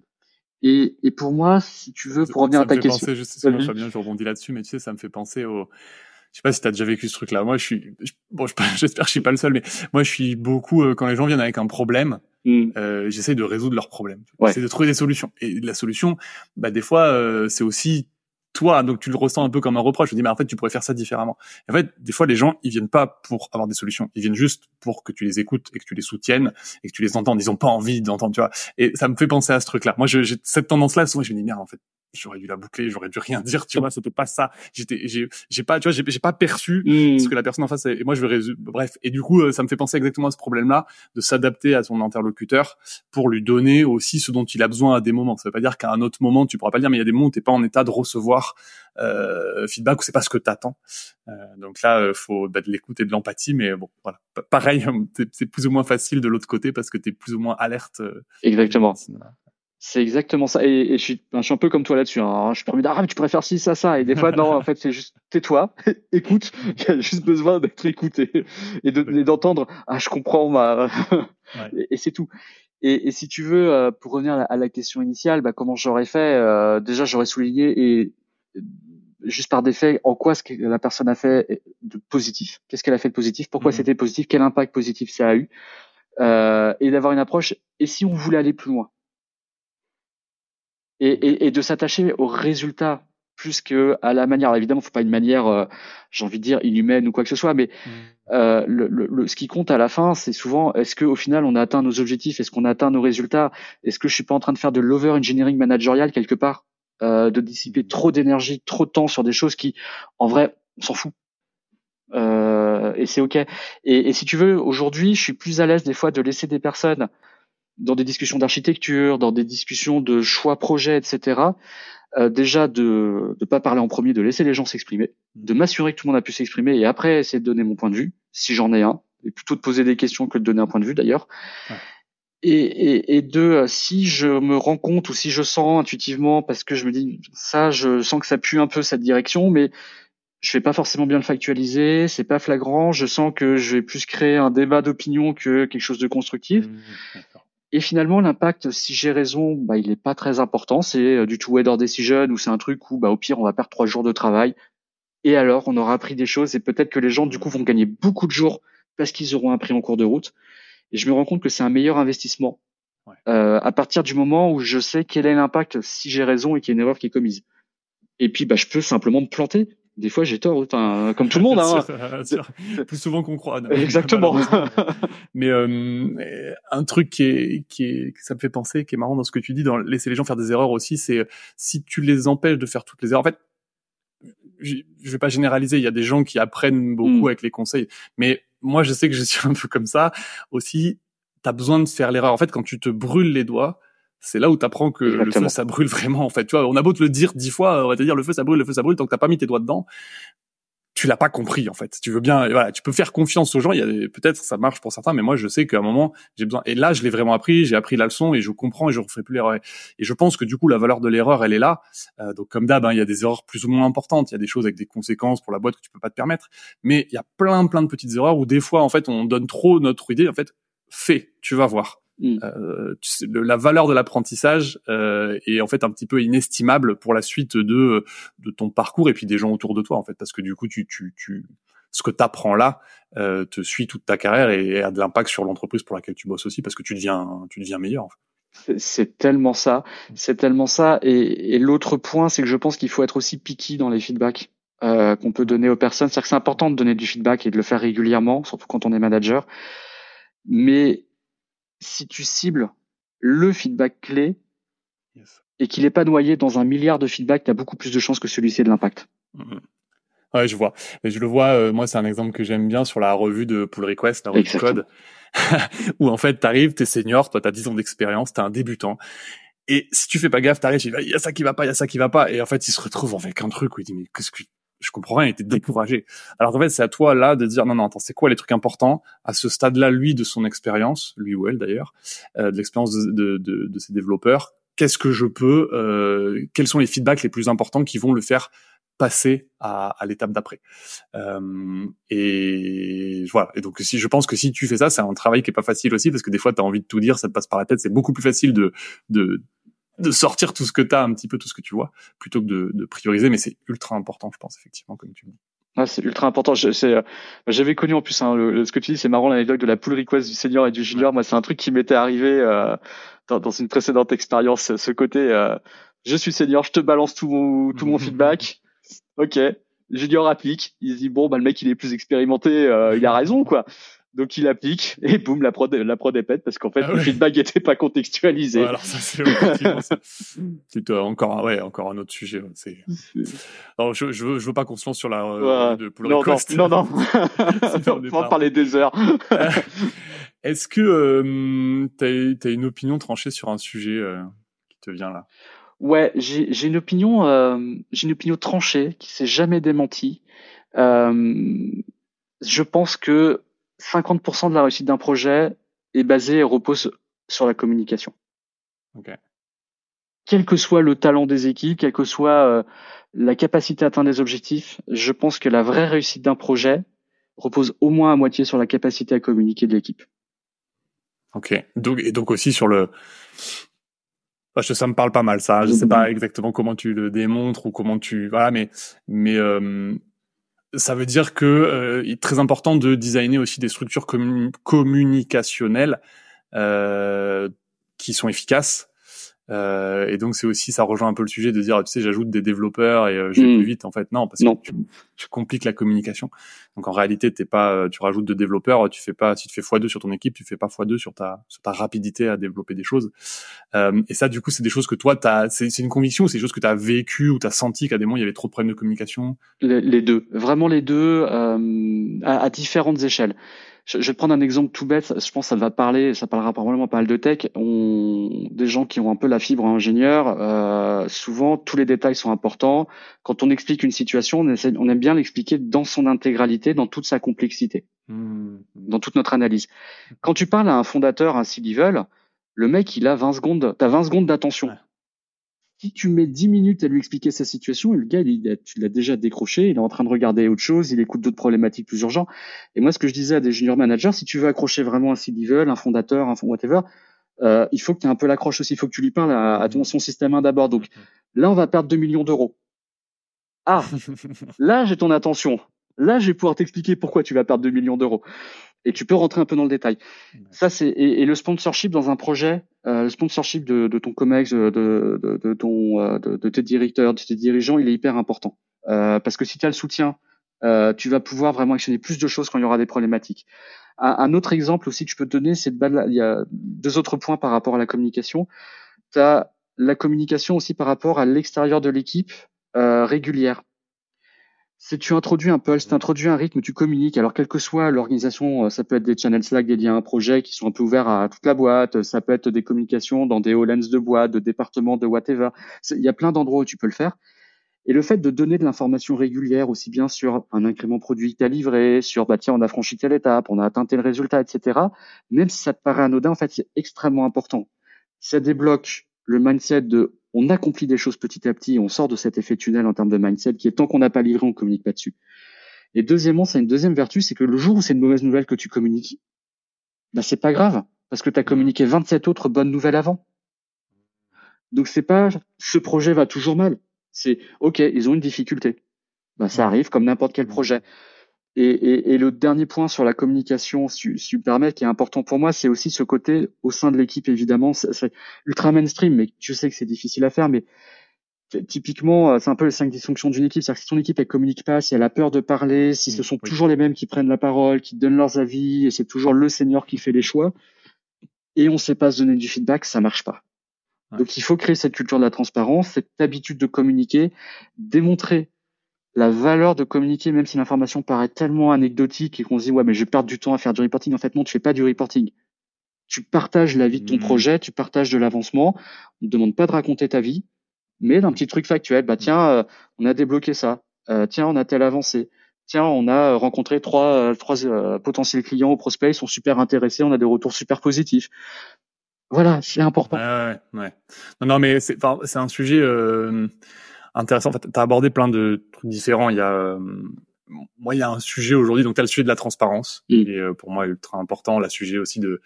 Et, et, pour moi, si tu veux, pour revenir à ta question, penser, je sais, Fabien, je rebondis là-dessus, mais tu sais, ça me fait penser au, je sais pas si tu as déjà vécu ce truc-là. Moi, je suis, bon, [LAUGHS] j'espère que je suis pas le seul, mais moi, je suis beaucoup euh, quand les gens viennent avec un problème, mm. euh, j'essaie de résoudre leur problème. Ouais. J'essaie de trouver des solutions. Et la solution, bah des fois, euh, c'est aussi donc tu le ressens un peu comme un reproche. Me dis, mais en fait, tu pourrais faire ça différemment. en fait, des fois, les gens, ils viennent pas pour avoir des solutions. Ils viennent juste pour que tu les écoutes et que tu les soutiennes et que tu les entends. Ils ont pas envie d'entendre, tu vois. Et ça me fait penser à ce truc-là. Moi, j'ai cette tendance-là. Souvent, je me dis, merde, en fait, j'aurais dû la boucler, j'aurais dû rien [LAUGHS] dire, tu vois, c'était pas ça. J'étais, j'ai, j'ai pas, tu vois, j'ai, pas perçu mmh. ce que la personne en face. Et moi, je vais résumer. Bref, et du coup, euh, ça me fait penser exactement à ce problème-là, de s'adapter à son interlocuteur pour lui donner aussi ce dont il a besoin à des moments. Ça veut pas dire qu'à un autre moment, tu pourras pas le dire, mais il y a des moments où t'es pas en état de recevoir euh, feedback ou c'est pas ce que t'attends. Euh, donc là, euh, faut bah, de l'écoute et de l'empathie, mais bon, voilà. Pareil, [LAUGHS] c'est plus ou moins facile de l'autre côté parce que t'es plus ou moins alerte. Euh, exactement. C'est exactement ça. Et, je, suis, je, suis, un peu comme toi là-dessus. Hein. Je suis permis ah, mais tu faire ci, ça, ça. Et des fois, [LAUGHS] non, en fait, c'est juste tais-toi, [LAUGHS] écoute. Il y a juste besoin d'être écouté et d'entendre. ah, je comprends ma. [LAUGHS] Et, c'est tout. Et, et, si tu veux, euh, pour revenir à la, question initiale, bah, comment j'aurais fait euh, Déjà, j'aurais souligné et juste par défait, en quoi ce que la personne a fait de positif Qu'est-ce qu'elle a fait de positif? Pourquoi mmh c'était positif? Quel impact positif ça a eu? Euh, Et d'avoir une approche. Et si on voulait aller plus loin? Et, et, et de s'attacher au résultat plus que à la manière. Alors évidemment, faut pas une manière, euh, j'ai envie de dire, inhumaine ou quoi que ce soit, mais mmh. euh, le, le, ce qui compte à la fin, c'est souvent est-ce qu'au final on a atteint nos objectifs, est-ce qu'on a atteint nos résultats, est-ce que je suis pas en train de faire de l'over-engineering managerial quelque part, euh, de dissiper trop d'énergie, trop de temps sur des choses qui, en vrai, on s'en fout. Euh, et c'est ok. Et, et si tu veux, aujourd'hui, je suis plus à l'aise des fois de laisser des personnes dans des discussions d'architecture, dans des discussions de choix projets, etc. Euh, déjà de ne pas parler en premier, de laisser les gens s'exprimer, de m'assurer que tout le monde a pu s'exprimer et après essayer de donner mon point de vue, si j'en ai un, et plutôt de poser des questions que de donner un point de vue d'ailleurs. Et, et, et de si je me rends compte ou si je sens intuitivement parce que je me dis ça, je sens que ça pue un peu cette direction, mais je vais pas forcément bien le factualiser, c'est pas flagrant, je sens que je vais plus créer un débat d'opinion que quelque chose de constructif. Mmh, et finalement, l'impact, si j'ai raison, bah, il n'est pas très important. C'est euh, du tout weather decision ou c'est un truc où, bah, au pire, on va perdre trois jours de travail. Et alors, on aura appris des choses et peut-être que les gens, du coup, vont gagner beaucoup de jours parce qu'ils auront appris en cours de route. Et je me rends compte que c'est un meilleur investissement euh, à partir du moment où je sais quel est l'impact si j'ai raison et qu'il y a une erreur qui est commise. Et puis, bah, je peux simplement me planter des fois j'ai tort, enfin, comme tout le monde. [LAUGHS] Hein. Plus souvent qu'on croit. Exactement. [LAUGHS] Mais euh, un truc qui est, qui est, ça me fait penser, qui est marrant dans ce que tu dis, dans laisser les gens faire des erreurs aussi, c'est si tu les empêches de faire toutes les erreurs. En fait, je vais pas généraliser. Il y a des gens qui apprennent beaucoup mm. avec les conseils, mais moi je sais que je suis [LAUGHS] un peu comme ça aussi. T'as besoin de faire l'erreur. En fait, quand tu te brûles les doigts, c'est là où tu apprends que le feu ça brûle vraiment en fait. Tu vois on a beau te le dire dix fois on va te dire le feu ça brûle le feu ça brûle tant que t'as pas mis tes doigts dedans tu l'as pas compris en fait. Tu veux bien voilà tu peux faire confiance aux gens il y a peut-être ça marche pour certains mais moi je sais qu'à un moment j'ai besoin et là je l'ai vraiment appris j'ai appris la leçon et je comprends et je referai plus l'erreur. Et je pense que du coup la valeur de l'erreur elle est là. Euh, donc comme d'hab hein, il y a des erreurs plus ou moins importantes. Il y a des choses avec des conséquences pour la boîte que tu peux pas te permettre. Mais il y a plein plein de petites erreurs où des fois en fait on donne trop notre idée. En fait fais tu vas voir Mm. Euh, la valeur de l'apprentissage euh, est en fait un petit peu inestimable pour la suite de de ton parcours et puis des gens autour de toi en fait parce que du coup tu tu, tu ce que tu apprends là euh, te suit toute ta carrière et, a de l'impact sur l'entreprise pour laquelle tu bosses aussi parce que tu deviens tu deviens meilleur. En fait. C'est tellement ça, c'est tellement ça. Et, et l'autre point, c'est que je pense qu'il faut être aussi picky dans les feedbacks euh, qu'on peut donner aux personnes. C'est-à-dire que c'est important de donner du feedback et de le faire régulièrement, surtout quand on est manager. Mais si tu cibles le feedback clé et qu'il n'est pas noyé dans un milliard de feedback, tu as beaucoup plus de chances que celui-ci ait de l'impact. Mm-hmm. Ouais, je vois. Je le vois, euh, moi, c'est un exemple que j'aime bien sur la revue de pull request, la revue de code, [LAUGHS] où en fait, t'arrives, t'es senior, toi, t'as 10 ans d'expérience, t'es un débutant. Et si tu fais pas gaffe, t'arrives, il y a ça qui va pas, il y a ça qui va pas. Et en fait, il se retrouve avec un truc où il dit, mais qu'est-ce que, je comprends rien, il était découragé. Alors en fait, c'est à toi là de dire non non attends, c'est quoi les trucs importants à ce stade-là, lui de son expérience, lui ou elle d'ailleurs, euh, de l'expérience de, de, de, ses développeurs. Qu'est-ce que je peux, euh, quels sont les feedbacks les plus importants qui vont le faire passer à, à l'étape d'après. Euh, et voilà. Et donc si je pense que si tu fais ça, c'est un travail qui est pas facile aussi parce que des fois tu as envie de tout dire, ça te passe par la tête. C'est beaucoup plus facile de de de sortir tout ce que tu as, un petit peu tout ce que tu vois, plutôt que de, de prioriser. Mais c'est ultra important, je pense, effectivement, comme tu dis. Ah, c'est ultra important. Euh, j'avais connu en plus hein, le, ce que tu dis, c'est marrant l'anecdote de la pull request du senior et du junior. Moi, c'est un truc qui m'était arrivé euh, dans, dans, une précédente expérience. Ce côté, euh, je suis senior, je te balance tout mon, tout mon feedback. [LAUGHS] Ok, junior applique. Il se dit bon, bah le mec il est plus expérimenté, euh, il a raison quoi. Donc il applique et boum, la prod, la prod est pète parce qu'en fait ah le feedback n'était pas contextualisé. alors ça c'est [LAUGHS] encore ouais encore un autre sujet. C'est alors je, je veux je veux pas qu'on se lance sur la euh, de non, non, non non [LAUGHS] [LAUGHS] on va en parler des heures. Est-ce que euh, tu as, une opinion tranchée sur un sujet euh, qui te vient là? Ouais, j'ai une opinion euh, j'ai une opinion tranchée qui s'est jamais démentie. Euh, je pense que 50% de la réussite d'un projet est basée et repose sur la communication. Quel que soit le talent des équipes, quelle que soit euh, la capacité à atteindre des objectifs, je pense que la vraie réussite d'un projet repose au moins à moitié sur la capacité à communiquer de l'équipe. Ok. Donc, et donc aussi sur le. ça me parle pas mal, ça. Je sais pas exactement comment tu le démontres ou comment tu. Voilà, mais mais euh, ça veut dire que euh, il est très important de designer aussi des structures communicationnelles euh, qui sont efficaces euh, et donc c'est aussi ça rejoint un peu le sujet de dire tu sais j'ajoute des développeurs et euh, je vais mm. plus vite. En fait non parce que tu, tu, compliques la communication. Donc en réalité t'es pas euh, tu rajoutes de développeurs tu fais pas si tu fais x2 sur ton équipe tu fais pas x2 sur ta sur ta rapidité à développer des choses. Euh, et ça du coup c'est des choses que toi t'as c'est c'est une conviction c'est des choses que tu as vécu ou tu as senti qu'à des moments il y avait trop de problèmes de communication? Les, deux. Vraiment les deux euh, à, à différentes échelles je, je, vais prendre un exemple tout bête. Je pense que ça va parler, ça parlera probablement pas mal de tech. On, des gens qui ont un peu la fibre ingénieur, euh, souvent tous les détails sont importants. Quand on explique une situation, on, essaie, on aime bien l'expliquer dans son intégralité, dans toute sa complexité, mmh. dans toute notre analyse. Quand tu parles à un fondateur, un C-level, le mec, il a 20 secondes, t'as 20 secondes d'attention si tu mets 10 minutes à lui expliquer sa situation, et le gars, il, tu l'as déjà décroché, il est en train de regarder autre chose, il écoute d'autres problématiques plus urgentes. Et moi, ce que je disais à des junior managers, si tu veux accrocher vraiment un C-level, un fondateur, un whatever, euh, il faut que tu aies un peu l'accroche aussi, il faut que tu lui parles à, ton son système 1 d'abord. Donc là, on va perdre 2 millions d'euros. Ah, [LAUGHS] là, j'ai ton attention. Là, je vais pouvoir t'expliquer pourquoi tu vas perdre 2 millions d'euros et tu peux rentrer un peu dans le détail. Ça, c'est et, le sponsorship dans un projet, euh, le sponsorship de, de ton comex, de, de, de ton, euh, de, tes directeurs, de tes dirigeants, il est hyper important euh, parce que si tu as le soutien, euh, tu vas pouvoir vraiment actionner plus de choses quand il y aura des problématiques. Un, un autre exemple aussi que je peux te donner, c'est de il y a deux autres points par rapport à la communication. Tu as la communication aussi par rapport à l'extérieur de l'équipe euh, régulière c'est tu introduis un pulse, tu introduis un rythme, tu communiques. Alors, quelle que soit l'organisation, euh, ça peut être des channels Slack dédiés à un projet qui sont un peu ouverts à toute la boîte, ça peut être des communications dans des lens de boîte, de départements, de whatever. Il y a plein d'endroits où tu peux le faire. Et le fait de donner de l'information régulière, aussi bien sur un incrément produit tu as livré, sur bah tiens, on a franchi telle étape, on a atteint tel résultat, etc. Même si ça te paraît anodin, en fait, c'est extrêmement important. Ça débloque le mindset de on accomplit des choses petit à petit, on sort de cet effet tunnel en termes de mindset qui est tant qu'on n'a pas livré, on communique pas dessus. Et deuxièmement, c'est une deuxième vertu, c'est que le jour où c'est une mauvaise nouvelle que tu communiques, bah c'est pas grave, parce que tu as communiqué 27 autres bonnes nouvelles avant. Donc c'est pas ce projet va toujours mal. C'est ok, ils ont une difficulté. Bah ça arrive comme n'importe quel projet. Et, et, et, le dernier point sur la communication, si, tu permets, qui est important pour moi, c'est aussi ce côté au sein de l'équipe, évidemment. C'est ultra mainstream, mais je sais que c'est difficile à faire, mais typiquement, euh, c'est un peu les cinq dysfonctions d'une équipe. C'est-à-dire que si ton équipe, elle communique pas, si elle a peur de parler, si ce sont toujours les mêmes qui prennent la parole, qui donnent leurs avis, et c'est toujours le senior qui fait les choix, et on ne sait pas se donner du feedback, ça marche pas. Donc il faut créer cette culture de la transparence, cette habitude de communiquer, démontrer la valeur de communiquer, même si l'information paraît tellement anecdotique et qu'on se dit ouais mais je vais perdre du temps à faire du reporting. En fait non, tu fais pas du reporting. Tu partages la vie de ton mmh. projet, tu partages de l'avancement. On ne demande pas de raconter ta vie, mais d'un petit truc factuel. Bah tiens, euh, on a débloqué ça. Euh, tiens, on a tel avancé. Tiens, on a rencontré trois, euh, trois potentiels clients ou prospects, ils sont super intéressés, on a des retours super positifs. Voilà, c'est important. Ouais, ouais, Non, non, mais c'est, c'est un sujet euh, intéressant. En fait, tu as abordé plein de trucs différents. Il y a, euh, moi, il y a un sujet aujourd'hui. Donc, tu as le sujet de la transparence, mm. qui est euh, pour moi ultra important. Le sujet aussi de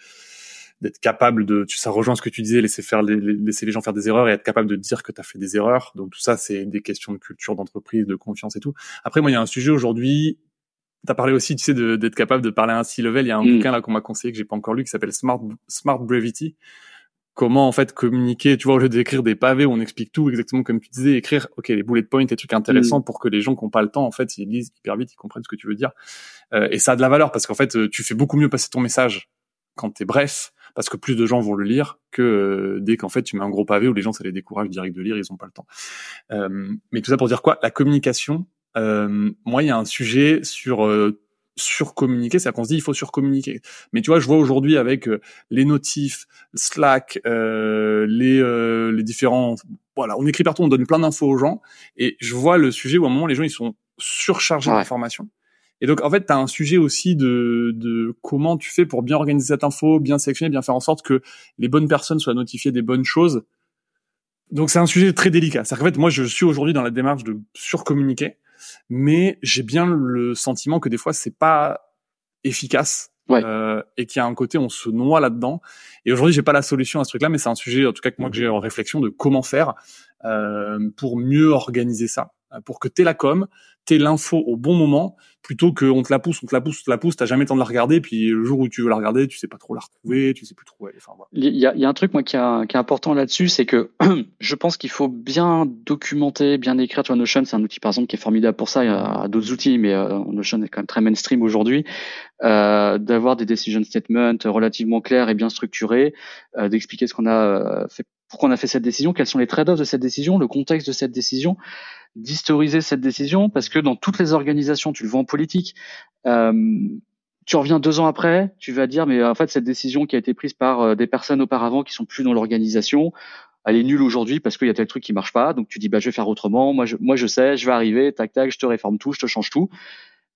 d'être capable de, tu, ça rejoint ce que tu disais, laisser faire, les, laisser les gens faire des erreurs et être capable de dire que tu as fait des erreurs. Donc tout ça, c'est des questions de culture d'entreprise, de confiance et tout. Après, moi, il y a un sujet aujourd'hui T'as parlé aussi, tu sais, d'être capable de parler à un C-level. Il y a un mm. bouquin là qu'on m'a conseillé que j'ai pas encore lu qui s'appelle Smart Smart Brevity. Comment en fait communiquer, tu vois, au lieu d'écrire des pavés où on explique tout exactement comme tu disais, écrire, ok, les bullet points, les trucs intéressants mm. pour que les gens qui n'ont pas le temps, en fait, ils lisent hyper vite, ils comprennent ce que tu veux dire. Euh, et ça a de la valeur parce qu'en fait, euh, tu fais beaucoup mieux passer ton message quand t'es bref, parce que plus de gens vont le lire que euh, dès qu'en fait tu mets un gros pavé où les gens ça les décourage direct de lire, ils ont pas le temps. Euh, mais tout ça pour dire quoi? La communication, euh, moi, il y a un sujet sur euh, surcommuniquer, c'est-à-dire qu'on se dit il faut surcommuniquer. Mais tu vois, je vois aujourd'hui avec euh, les notifs, Slack, euh, les, euh, les différents, voilà, on écrit partout, on donne plein d'infos aux gens, et je vois le sujet où à un moment les gens ils sont surchargés d'informations. Et donc en fait, tu as un sujet aussi de, de comment tu fais pour bien organiser cette info, bien sélectionner, bien faire en sorte que les bonnes personnes soient notifiées des bonnes choses. Donc c'est un sujet très délicat. C'est-à-dire qu'en fait, moi je suis aujourd'hui dans la démarche de surcommuniquer mais j'ai bien le sentiment que des fois c'est pas efficace euh, et qu'il y a un côté on se noie là-dedans. Et aujourd'hui j'ai pas la solution à ce truc-là, mais c'est un sujet en tout cas que moi que j'ai en réflexion de comment faire euh, pour mieux organiser ça, pour que t'aies la com, t'aies l'info au bon moment, plutôt qu'on te la pousse, on te la pousse, on te la pousse, t'as jamais le temps de la regarder, puis le jour où tu veux la regarder, tu sais pas trop la retrouver, tu sais plus trop. Enfin, voilà. il, y a, un truc moi qui, est important là-dessus, c'est que [CLEARS THROAT] je pense qu'il faut bien documenter, bien écrire. Tu Notion, c'est un outil par exemple qui est formidable pour ça. Il y a d'autres outils, mais euh, Notion est quand même très mainstream aujourd'hui. Euh, d'avoir des decision statements relativement clairs et bien structurés, euh, d'expliquer ce qu'on a euh, fait, pourquoi on a fait cette décision, quels sont les trade-offs de cette décision, le contexte de cette décision d'historiser cette décision parce que dans toutes les organisations, tu le vois en politique, euh, tu reviens deux ans après, tu vas dire mais en fait cette décision qui a été prise par euh, des personnes auparavant qui sont plus dans l'organisation, elle est nulle aujourd'hui parce qu'il y a tel truc qui marche pas. Donc tu dis bah je vais faire autrement. Moi je moi je sais, je vais arriver, tac tac, je te réforme tout, je te change tout.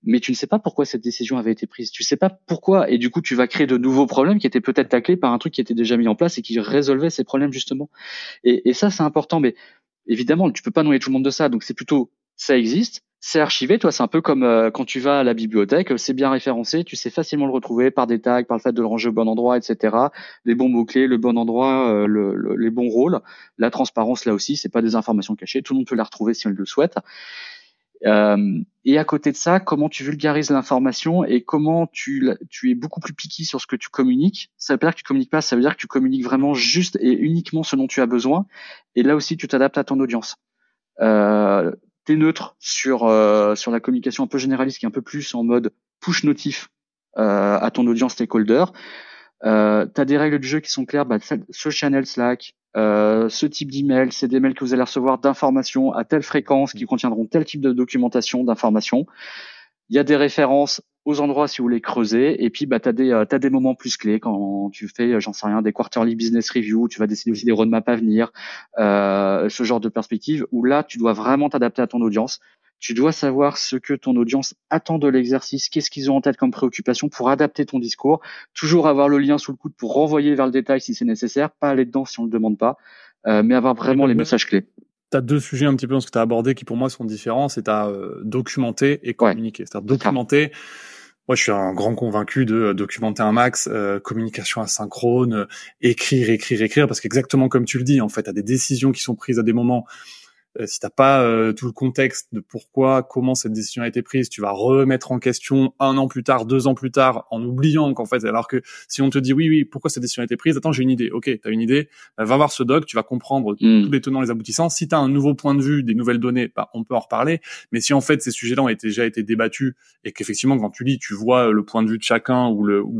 Mais tu ne sais pas pourquoi cette décision avait été prise. Tu sais pas pourquoi et du coup tu vas créer de nouveaux problèmes qui étaient peut-être taclés par un truc qui était déjà mis en place et qui résolvait ces problèmes justement. Et, et ça c'est important. Mais évidemment, tu peux pas noyer tout le monde de ça. Donc c'est plutôt ça existe, c'est archivé. Toi, c'est un peu comme euh, quand tu vas à la bibliothèque, c'est bien référencé, tu sais facilement le retrouver par des tags, par le fait de le ranger au bon endroit, etc. Les bons mots clés, le bon endroit, euh, le, les bons rôles, la transparence là aussi, c'est pas des informations cachées. Tout le monde peut la retrouver si on le souhaite. Euh, et à côté de ça, comment tu vulgarises l'information et comment tu, tu es beaucoup plus piqué sur ce que tu communiques. Ça veut pas dire que tu communiques pas, ça veut dire que tu communiques vraiment juste et uniquement ce dont tu as besoin. Et là aussi, tu t'adaptes à ton audience. Euh, tu es neutre sur, euh, sur la communication un peu généraliste qui est un peu plus en mode push notif euh, à ton audience stakeholder. Euh, tu as des règles du jeu qui sont claires, bah, ce channel Slack, euh, ce type d'email, c'est des mails que vous allez recevoir d'informations à telle fréquence qui contiendront tel type de documentation, d'informations. Il y a des références aux endroits si vous voulez creuser. Et puis, bah, tu as, des, euh, des moments plus clés quand tu fais, euh, j'en sais rien, des quarterly business review, tu vas décider aussi des roadmaps à venir, euh, ce genre de perspective, où là, tu dois vraiment t'adapter à ton audience. Tu dois savoir ce que ton audience attend de l'exercice, qu'est-ce qu'ils ont en tête comme préoccupation pour adapter ton discours. Toujours avoir le lien sous le coude pour renvoyer vers le détail si c'est nécessaire, pas aller dedans si on ne le demande pas, euh, mais avoir vraiment les messages clés. Tu as deux sujets un petit peu dans ce que tu as abordé qui pour moi sont différents, c'est à euh, documenter et communiquer. C'est-à-dire documenter, moi je suis un grand convaincu de documenter un max, euh, communication asynchrone, écrire, écrire, écrire, parce qu'exactement comme tu le dis, en fait, tu as des décisions qui sont prises à des moments euh, si t'as pas euh, tout le contexte de pourquoi, comment cette décision a été prise, tu vas remettre en question un an plus tard, deux ans plus tard, en oubliant qu'en fait, alors que si on te dit oui, oui, pourquoi cette décision a été prise, attends, j'ai une idée. Ok, t'as une idée, bah, va voir ce doc, tu vas comprendre hmm. tous les tenants, les aboutissants. Si t'as un nouveau point de vue, des nouvelles données, bah, on peut en reparler. Mais si en fait ces sujets-là ont déjà été débattus et qu'effectivement quand tu lis, tu vois le point de vue de chacun ou le ou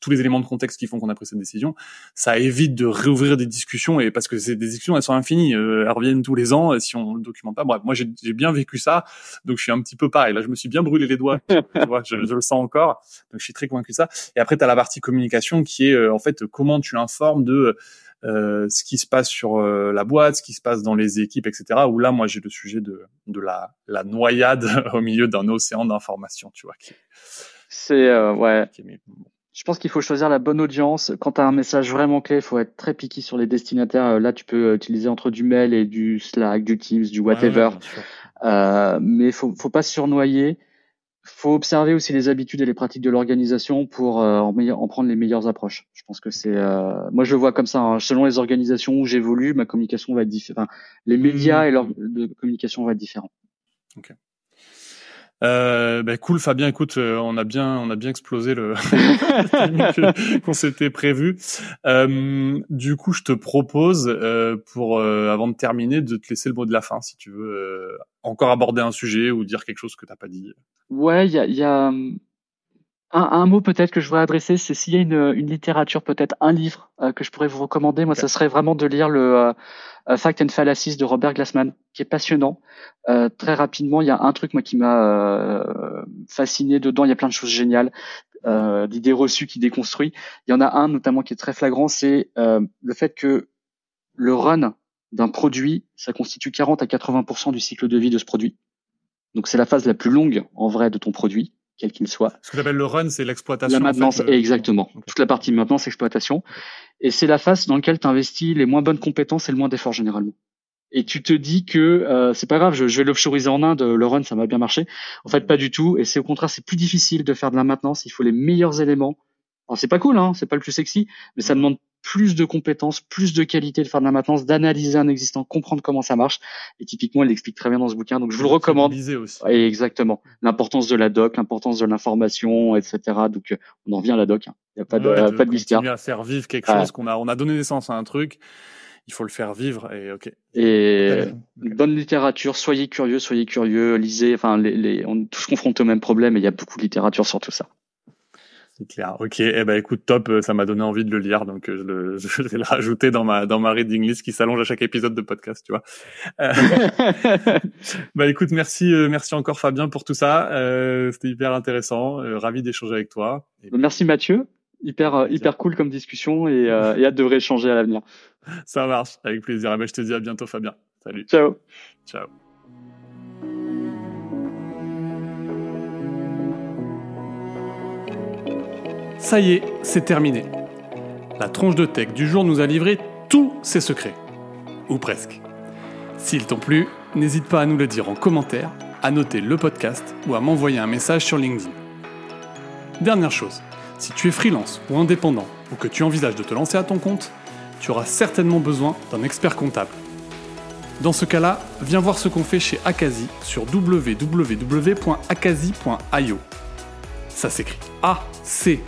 tous les éléments de contexte qui font qu'on a pris cette décision, ça évite de réouvrir des discussions et parce que ces discussions elles sont infinies, euh, elles reviennent tous les ans si on le documente pas. Bref, moi j'ai bien vécu ça, donc je suis un petit peu pareil. Là, je me suis bien brûlé les doigts, [LAUGHS] tu vois, je, je, le sens encore, donc je suis très convaincu de ça. Et après, tu as la partie communication qui est euh, en fait comment tu informes de euh, ce qui se passe sur euh, la boîte, ce qui se passe dans les équipes, etc. Où là, moi, j'ai le sujet de, de la, la noyade [LAUGHS] au milieu d'un océan d'informations, tu vois. C'est euh, ouais. Je pense qu'il faut choisir la bonne audience. Quand tu as un message vraiment clé, il faut être très piqué sur les destinataires. Là, tu peux utiliser entre du mail et du Slack, du Teams, du whatever. euh, mais faut, faut pas surnoyer faut observer aussi les habitudes et les pratiques de l'organisation pour euh, en, en, prendre les meilleures approches. Je pense que c'est, euh, moi je le vois comme ça. Hein. Selon les organisations où j'évolue, ma communication va être différente. les médias et leur de communication vont être différents. Okay. Euh, bah cool Fabien, écoute, euh, on a bien, on a bien explosé le [LAUGHS] [LAUGHS] qu'on s'était prévu. Euh, du coup, je te propose, euh, pour avant de terminer, de te laisser le mot de la fin, si tu veux encore aborder un sujet ou dire quelque chose que t'as pas dit. Ouais, il y a, y a un, un, mot peut-être que je voudrais adresser, c'est s'il y a une, une littérature, peut-être un livre que je pourrais vous recommander. Moi, ça serait vraiment de lire le Fact and Fallacies de Robert Glassman, qui est passionnant. Euh, très rapidement, il y a un truc moi qui m'a euh, fasciné dedans. Il y a plein de choses géniales, euh, d'idées reçues qui déconstruit. Il y en a un notamment qui est très flagrant, c'est le fait que le run d'un produit, ça constitue 40 à 80% du cycle de vie de ce produit. Donc c'est la phase la plus longue en vrai de ton produit quel qu'il soit. Ce que j'appelle le run, c'est l'exploitation. La maintenance, exactement. Toute la partie maintenance, exploitation. Et c'est la phase dans laquelle tu investis les moins bonnes compétences et le moins d'efforts généralement. Et tu te dis que euh, c'est pas grave, je, je vais l'offshoriser en Inde, le run, ça m'a bien marché. En fait, pas du tout. Et c'est au contraire, c'est plus difficile de faire de la maintenance. Il faut les meilleurs éléments. Alors c'est pas cool, hein, c'est pas le plus sexy, mais ça demande plus de compétences, plus de qualité de faire de la maintenance, d'analyser un existant, comprendre comment ça marche. Et typiquement, il l'explique très bien dans ce bouquin. Donc, je vous le recommande. Aussi. exactement. L'importance de la doc, l'importance de l'information, etc. Donc, euh, on en vient à la doc. Hein. Il n'y a pas de, pas de mystère. à faire vivre quelque chose qu'on a, on a donné naissance à un truc. Il faut le faire vivre et ok. Et bonne littérature. Soyez curieux, soyez curieux. Lisez. Enfin, les, les, on est tous confrontés au même problème et il y a beaucoup de littérature sur tout ça. C'est clair. Ok. Eh ben, écoute, top. Ça m'a donné envie de le lire, donc je, le, [LAUGHS] je vais le rajouter dans ma dans ma reading list qui s'allonge à chaque épisode de podcast, tu vois. Euh, [LAUGHS] bah, écoute, merci, euh, merci encore Fabien pour tout ça. Euh, C'était hyper intéressant. Euh, ravi d'échanger avec toi. Merci Mathieu. Hyper hyper cool comme discussion et, [LAUGHS] et hâte de rééchanger à l'avenir. Ça marche, avec plaisir. Eh ben, je te dis à bientôt Fabien. Salut. Ciao. Ciao. Ça y est, c'est terminé. La tronche de tech du jour nous a livré tous ses secrets. Ou presque. S'ils t'ont plu, n'hésite pas à nous le dire en commentaire, à noter le podcast ou à m'envoyer un message sur LinkedIn. Dernière chose, si tu es freelance ou indépendant ou que tu envisages de te lancer à ton compte, tu auras certainement besoin d'un expert comptable. Dans ce cas-là, viens voir ce qu'on fait chez Akazi sur www.akazi.io. Ça s'écrit A-C-A-S-I.io.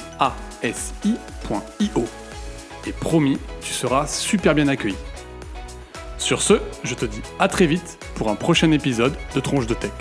Et promis, tu seras super bien accueilli. Sur ce, je te dis à très vite pour un prochain épisode de Tronche de Tech.